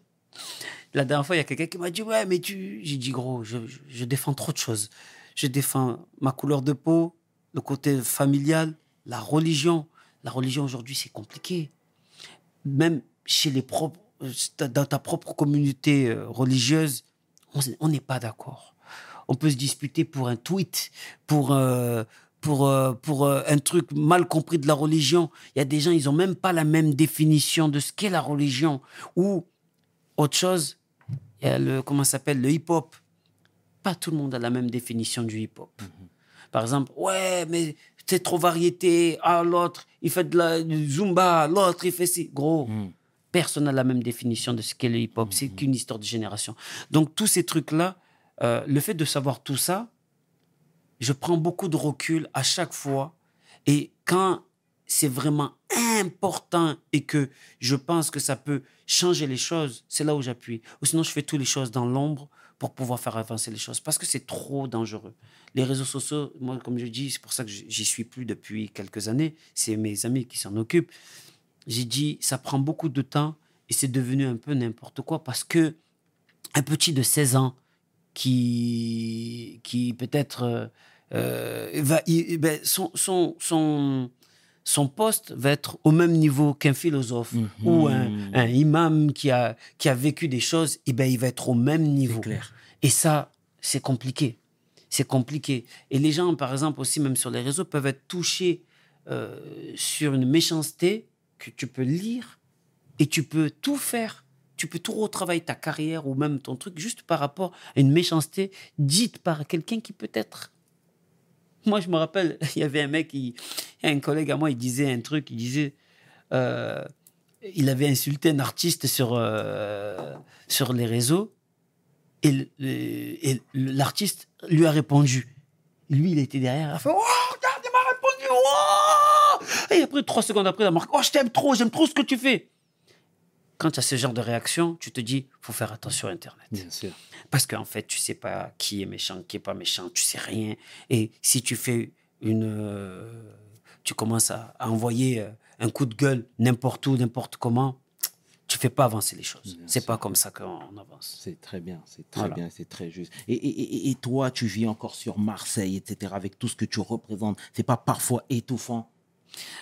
La dernière fois, il y a quelqu'un qui m'a dit Ouais, mais tu. J'ai dit Gros, je, défends trop de choses. Je défends ma couleur de peau, le côté familial, la religion. La religion aujourd'hui, c'est compliqué. Même chez les propres, euh, dans ta propre communauté euh, religieuse, on n'est pas d'accord. On peut se disputer pour un tweet, pour, euh, pour, euh, pour euh, un truc mal compris de la religion. Il y a des gens, ils n'ont même pas la même définition de ce qu'est la religion. Ou autre chose, il y a le, comment s'appelle, le hip-hop. Pas tout le monde a la même définition du hip-hop. Par exemple, ouais, mais c'est trop variété. Ah, l'autre, il fait de la du zumba. L'autre, il fait ci. Gros, Mm. personne n'a la même définition de ce qu'est le hip-hop. C'est qu'une histoire de génération. Donc, tous ces trucs-là, euh, le fait de savoir tout ça, je prends beaucoup de recul à chaque fois. Et quand c'est vraiment important et que je pense que ça peut changer les choses, c'est là où j'appuie. Ou sinon, je fais toutes les choses dans l'ombre pour pouvoir faire avancer les choses. Parce que c'est trop dangereux. Les réseaux sociaux, moi, comme je dis, c'est pour ça que j'y suis plus depuis quelques années. C'est mes amis qui s'en occupent. J'ai dit, ça prend beaucoup de temps et c'est devenu un peu n'importe quoi parce que un petit de 16 ans qui, qui peut-être euh, va, il- ben, son, son, son, son poste va être au même niveau qu'un philosophe Mhm. ou un, un imam qui a, qui a vécu des choses, et ben, il va être au même niveau. clair. Et ça, c'est compliqué. C'est compliqué. Et les gens, par exemple, aussi, même sur les réseaux, peuvent être touchés euh, sur une méchanceté que tu peux lire et tu peux tout faire. Tu peux tout retravailler ta carrière ou même ton truc juste par rapport à une méchanceté dite par quelqu'un qui peut-être. Moi, je me rappelle, il y avait un mec, un collègue à moi, il disait un truc, il disait. euh, il avait insulté un artiste sur, euh, sur les réseaux et l'artiste lui a répondu Lui, il était derrière. Il a fait Oh, regarde, il m'a répondu. Oh Et après, trois secondes après, il a marqué Oh, je t'aime trop, j'aime trop ce que tu fais. Quand tu as ce genre de réaction, tu te dis faut faire attention à Internet. Bien sûr. Parce qu'en fait, tu sais pas qui est méchant, qui est pas méchant, tu sais rien. Et si tu fais une. euh, tu commences à, à envoyer euh, un coup de gueule n'importe où, n'importe comment, tu fais pas avancer les choses. C'est pas comme ça qu'on avance. C'est très bien, c'est très Voilà. bien, c'est très juste. Et- et toi, tu vis encore sur Marseille, etc., avec tout ce que tu représentes. C'est pas parfois étouffant?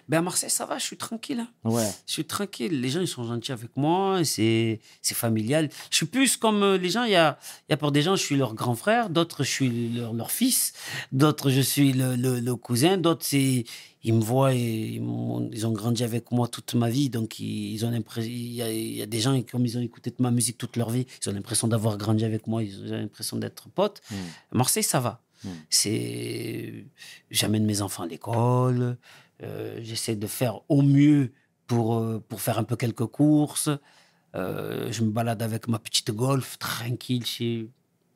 Ben à Marseille, ça va, je suis tranquille. hein. Ouais. Je suis tranquille. Les gens, ils sont gentils avec moi. C'est familial. Je suis plus comme euh, les gens. Il y a, y a pour des gens, je suis leur grand frère. D'autres, je suis leur, leur fils. D'autres, je suis le, le- le cousin. D'autres, c'est ils me voient et ils, ont grandi avec moi toute ma vie. Donc, ils, ont l'impression. Il y, a, il y a des gens, comme ils ont écouté de ma musique toute leur vie, ils ont l'impression d'avoir grandi avec moi. Ils ont l'impression d'être potes. Mm. Marseille, ça va. Mm. C'est, j'amène mes enfants à l'école. Euh, j'essaie de faire au mieux pour, euh, pour faire un peu quelques courses. Euh, je me balade avec ma petite golf, tranquille. Chez...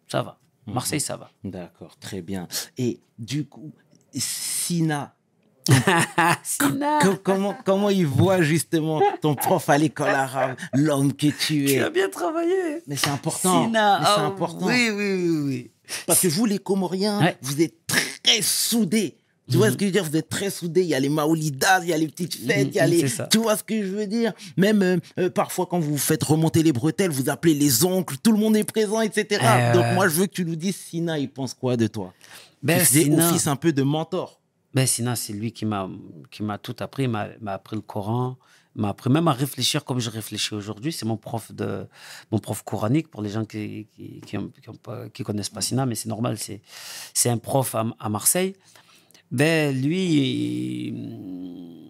Ça va. Mhm. Marseille, ça va. D'accord, très bien. Et du coup, Sina, Sina, co- comment, comment il voit justement ton prof à l'école arabe, l'homme que tu tu es? as bien travaillé. Mais c'est important. Sina, mais ah, important. Oui, oui, oui, oui. Parce que vous, les Comoriens, Ouais. vous êtes très soudés. Tu vois ce que je veux dire? Vous êtes très soudés. Il y a les Maoulidas, il y a les petites fêtes, il y a Mhm, les. Tu vois ce que je veux dire? Même euh, euh, parfois, quand vous faites remonter les bretelles, vous appelez les oncles, tout le monde est présent, etc. Euh, Donc, moi, je veux que tu nous dises, Sina, il pense quoi de toi? Ben, Tu faisais Sina- office un peu de mentor. Ben, Sina, c'est lui qui m'a tout appris. Il m'a m'a appris le Coran, m'a appris même à réfléchir comme je réfléchis aujourd'hui. C'est mon prof de mon prof coranique pour les gens qui qui, qui, ont- qui ont pas- qui connaissent pas Sina, mais c'est normal. C'est c'est un prof à, à Marseille. Ben lui, il-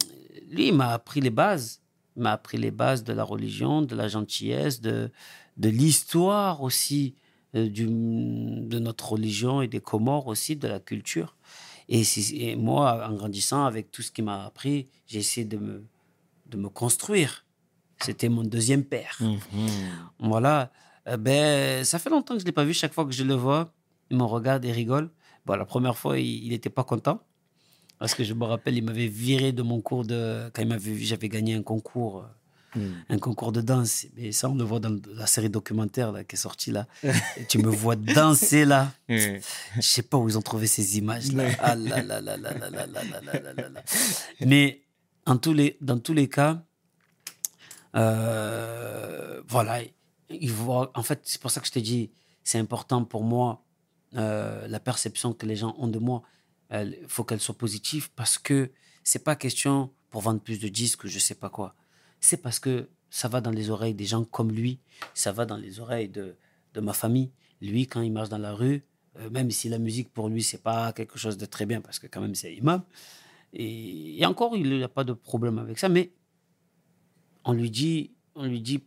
lui, il m'a appris les bases. Il m'a appris les bases de la religion, de la gentillesse, de de l'histoire aussi euh, du, de notre religion et des Comores aussi, de la culture. Et moi, en grandissant avec tout ce qu'il m'a appris, j'ai essayé de me, de me construire. C'était mon deuxième père. Mhm. Voilà. Euh, ben, ça fait longtemps que je ne l'ai pas vu. Chaque fois que je le vois, il me regarde et rigole. Bon, la première fois, il n'était pas content. Parce que je me rappelle, il m'avait viré de mon cours de. Quand il m'avait vu, j'avais gagné un concours. euh, Mhm. un concours de danse. Mais ça, on le voit dans la série documentaire là, qui est sortie là. Et tu me vois danser là. Mhm. Je sais pas où ils ont trouvé ces images là. Ah là là là là là là là là là là là là. Mais en tous les, dans tous les cas, euh, voilà. En fait, c'est pour ça que je te dis, c'est important pour moi euh, la perception que les gens ont de moi. Il faut qu'elle soit positive parce que c'est pas question pour vendre plus de disques ou je sais pas quoi. C'est parce que ça va dans les oreilles des gens comme lui, ça va dans les oreilles de, de ma famille. Lui, quand il marche dans la rue, euh, même si la musique pour lui, c'est pas quelque chose de très bien parce que quand même c'est imam. Et, encore, il n'a pas de problème avec ça, mais on lui dit, on lui dit,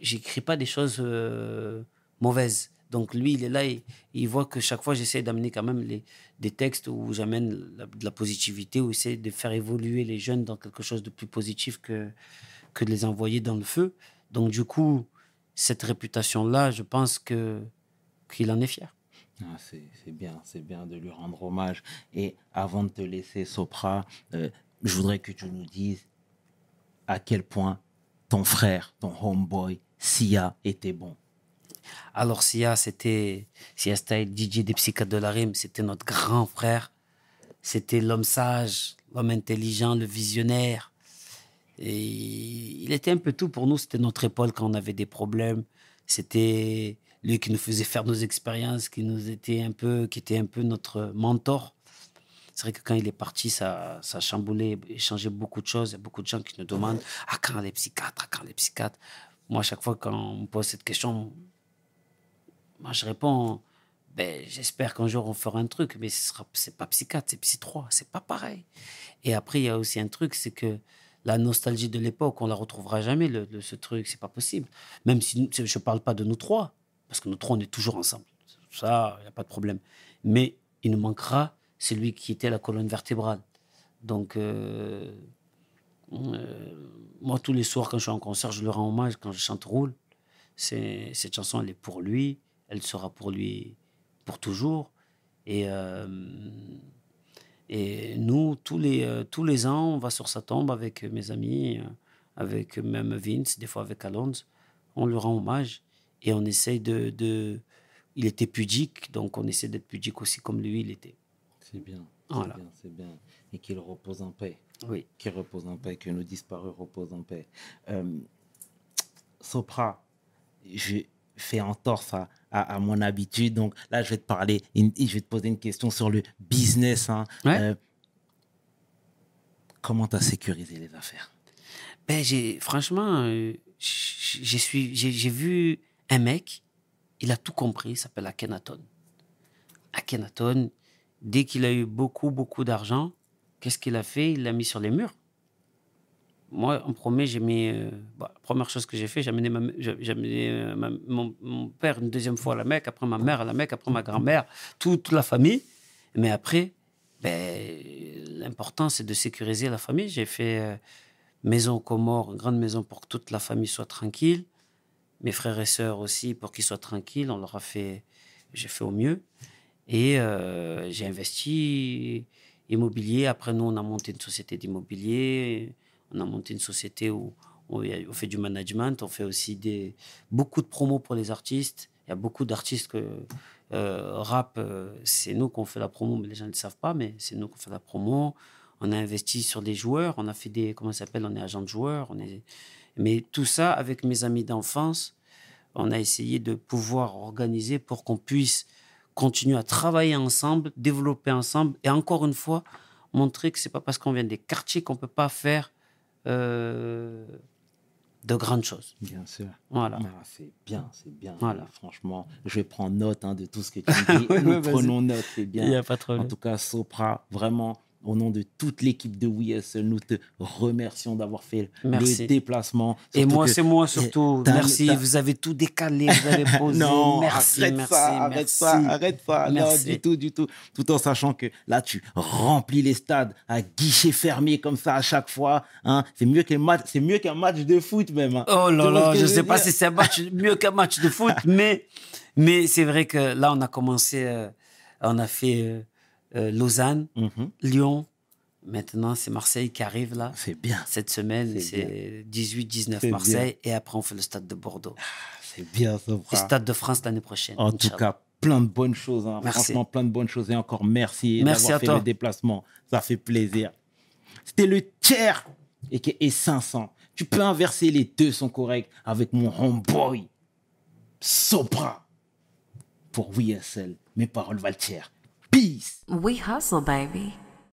j'écris pas des choses euh, mauvaises. Donc lui, il est là, et il voit que chaque fois, j'essaie d'amener quand même les, des textes où j'amène de la positivité, où j'essaie de faire évoluer les jeunes dans quelque chose de plus positif que, que de les envoyer dans le feu. Donc du coup, cette réputation-là, je pense que qu'il en est fier. Ah, c'est c'est bien, c'est bien de lui rendre hommage. Et avant de te laisser, Sopra, euh, je voudrais que tu nous dises à quel point ton frère, ton homeboy, Sia, était bon. Alors Sia, c'était Sia Style, DJ des psychiatres de la rime, c'était notre grand frère. C'était l'homme sage, l'homme intelligent, le visionnaire. Et il était un peu tout pour nous. C'était notre épaule quand on avait des problèmes. C'était lui qui nous faisait faire nos expériences, qui nous était un peu, qui était un peu notre mentor. C'est vrai que quand il est parti, ça, ça a chamboulé changé beaucoup de choses. Il y a beaucoup de gens qui nous demandent Ah, quand les psychiatres Ah, quand les psychiatres Moi, à chaque fois, quand on me pose cette question, moi, je réponds ben, J'espère qu'un jour on fera un truc, mais ce sera, c'est pas psychiatre, c'est psy 3, c'est pas pareil. Et après, il y a aussi un truc c'est que la nostalgie de l'époque, on la retrouvera jamais, le, le- ce truc, c'est pas possible. Même si nous- je parle pas de nous trois, parce que nous trois, on est toujours ensemble. Ça, il n'y a pas de problème. Mais il nous manquera celui qui était la colonne vertébrale. Donc, euh, euh, moi, tous les soirs, quand je suis en concert, je lui rends hommage quand je chante Roule. Cette chanson, elle est pour lui. Elle sera pour lui pour toujours. Et, euh, et nous, tous les, euh, tous les ans, on va sur sa tombe avec mes amis, euh, avec même Vince, des fois avec Alonso. On lui rend hommage et on essaye de, de... Il était pudique, donc on essaie d'être pudique aussi comme lui, il était. C'est bien. C'est Voilà. bien, c'est bien. Et qu'il repose en paix. Oui. Qu'il repose en paix, que nos disparus reposent en paix. Euh, Sopra, je fais entorse à, à, à mon habitude. Donc là, je vais te parler, une- je vais te poser une question sur le business. hein. Ouais. Euh, comment tu as sécurisé les affaires? Ben, j'ai, franchement, euh, j'ai vu un mec, il a tout compris, il s'appelle Akhenaton. Akhenaton, dès qu'il a eu beaucoup, beaucoup d'argent, qu'est-ce qu'il a fait? Il l'a mis sur les murs. Moi, en premier, j'ai mis. euh, bah, première chose que j'ai fait, j'ai amené, euh, mon, père une deuxième fois à la Mecque, après ma mère à la Mecque, après ma grand-mère, tout- toute la famille. Mais après, ben, l'important, c'est de sécuriser la famille. J'ai fait. euh, maison aux Comores, grande maison pour que toute la famille soit tranquille. Mes frères et sœurs aussi, pour qu'ils soient tranquilles. On leur a fait, j'ai fait au mieux. Et euh, j'ai investi immobilier. Après, nous, on a monté une société d'immobilier. On a monté une société où on, fait du management. On fait aussi des, beaucoup de promos pour les artistes. Il y a beaucoup d'artistes que euh, rap, euh, c'est nous qu'on fait la promo, mais les gens ne le savent pas, mais c'est nous qu'on fait la promo. On a investi sur des joueurs, on a fait des, comment ça s'appelle, on est agent de joueurs. On est... Mais tout ça, avec mes amis d'enfance, on a essayé de pouvoir organiser pour qu'on puisse continuer à travailler ensemble, développer ensemble, et encore une fois, montrer que c'est pas parce qu'on vient des quartiers qu'on peut pas faire euh, de grandes choses. Bien sûr. Voilà. Ah, c'est bien, c'est bien. Voilà. Franchement, je vais prendre note hein, de tout ce que tu dis. Nous prenons note, c'est bien. Il y a pas de En tout cas, Sopra, vraiment, au nom de toute l'équipe de WeSL, nous te remercions d'avoir fait Merci. le déplacement. Et moi, c'est moi surtout. Merci, vous avez tout décalé, vous avez posé. Non, merci, arrête merci, ça, arrête ça, arrête ça. Merci. Non, du tout, du tout. Tout en sachant que là, tu remplis les stades à guichet fermé comme ça à chaque fois. Hein. C'est mieux qu'un match, c'est mieux qu'un match de foot même. hein. Oh là là, je veux sais pas si c'est match mieux qu'un match de foot, mais, mais c'est vrai que là, on a commencé, euh, on a fait euh, euh, Lausanne, Mhm. Lyon. Maintenant, c'est Marseille qui arrive là. C'est bien, Cette semaine, C'est c'est 18-19 C'est Marseille. Et après, on fait le stade de Bordeaux. c'est bien, Et Sopra. stade de France l'année prochaine. En tout cas, plein de bonnes choses. hein. Merci. Franchement, plein de bonnes choses. Et encore merci, Merci d'avoir à fait toi. le déplacement. Ça fait plaisir. C'était le tiers et qui est 500. Tu peux inverser, les deux sont corrects avec mon homeboy Sopra pour WSL. Mes paroles valent tiers. Peace. We hustle, baby.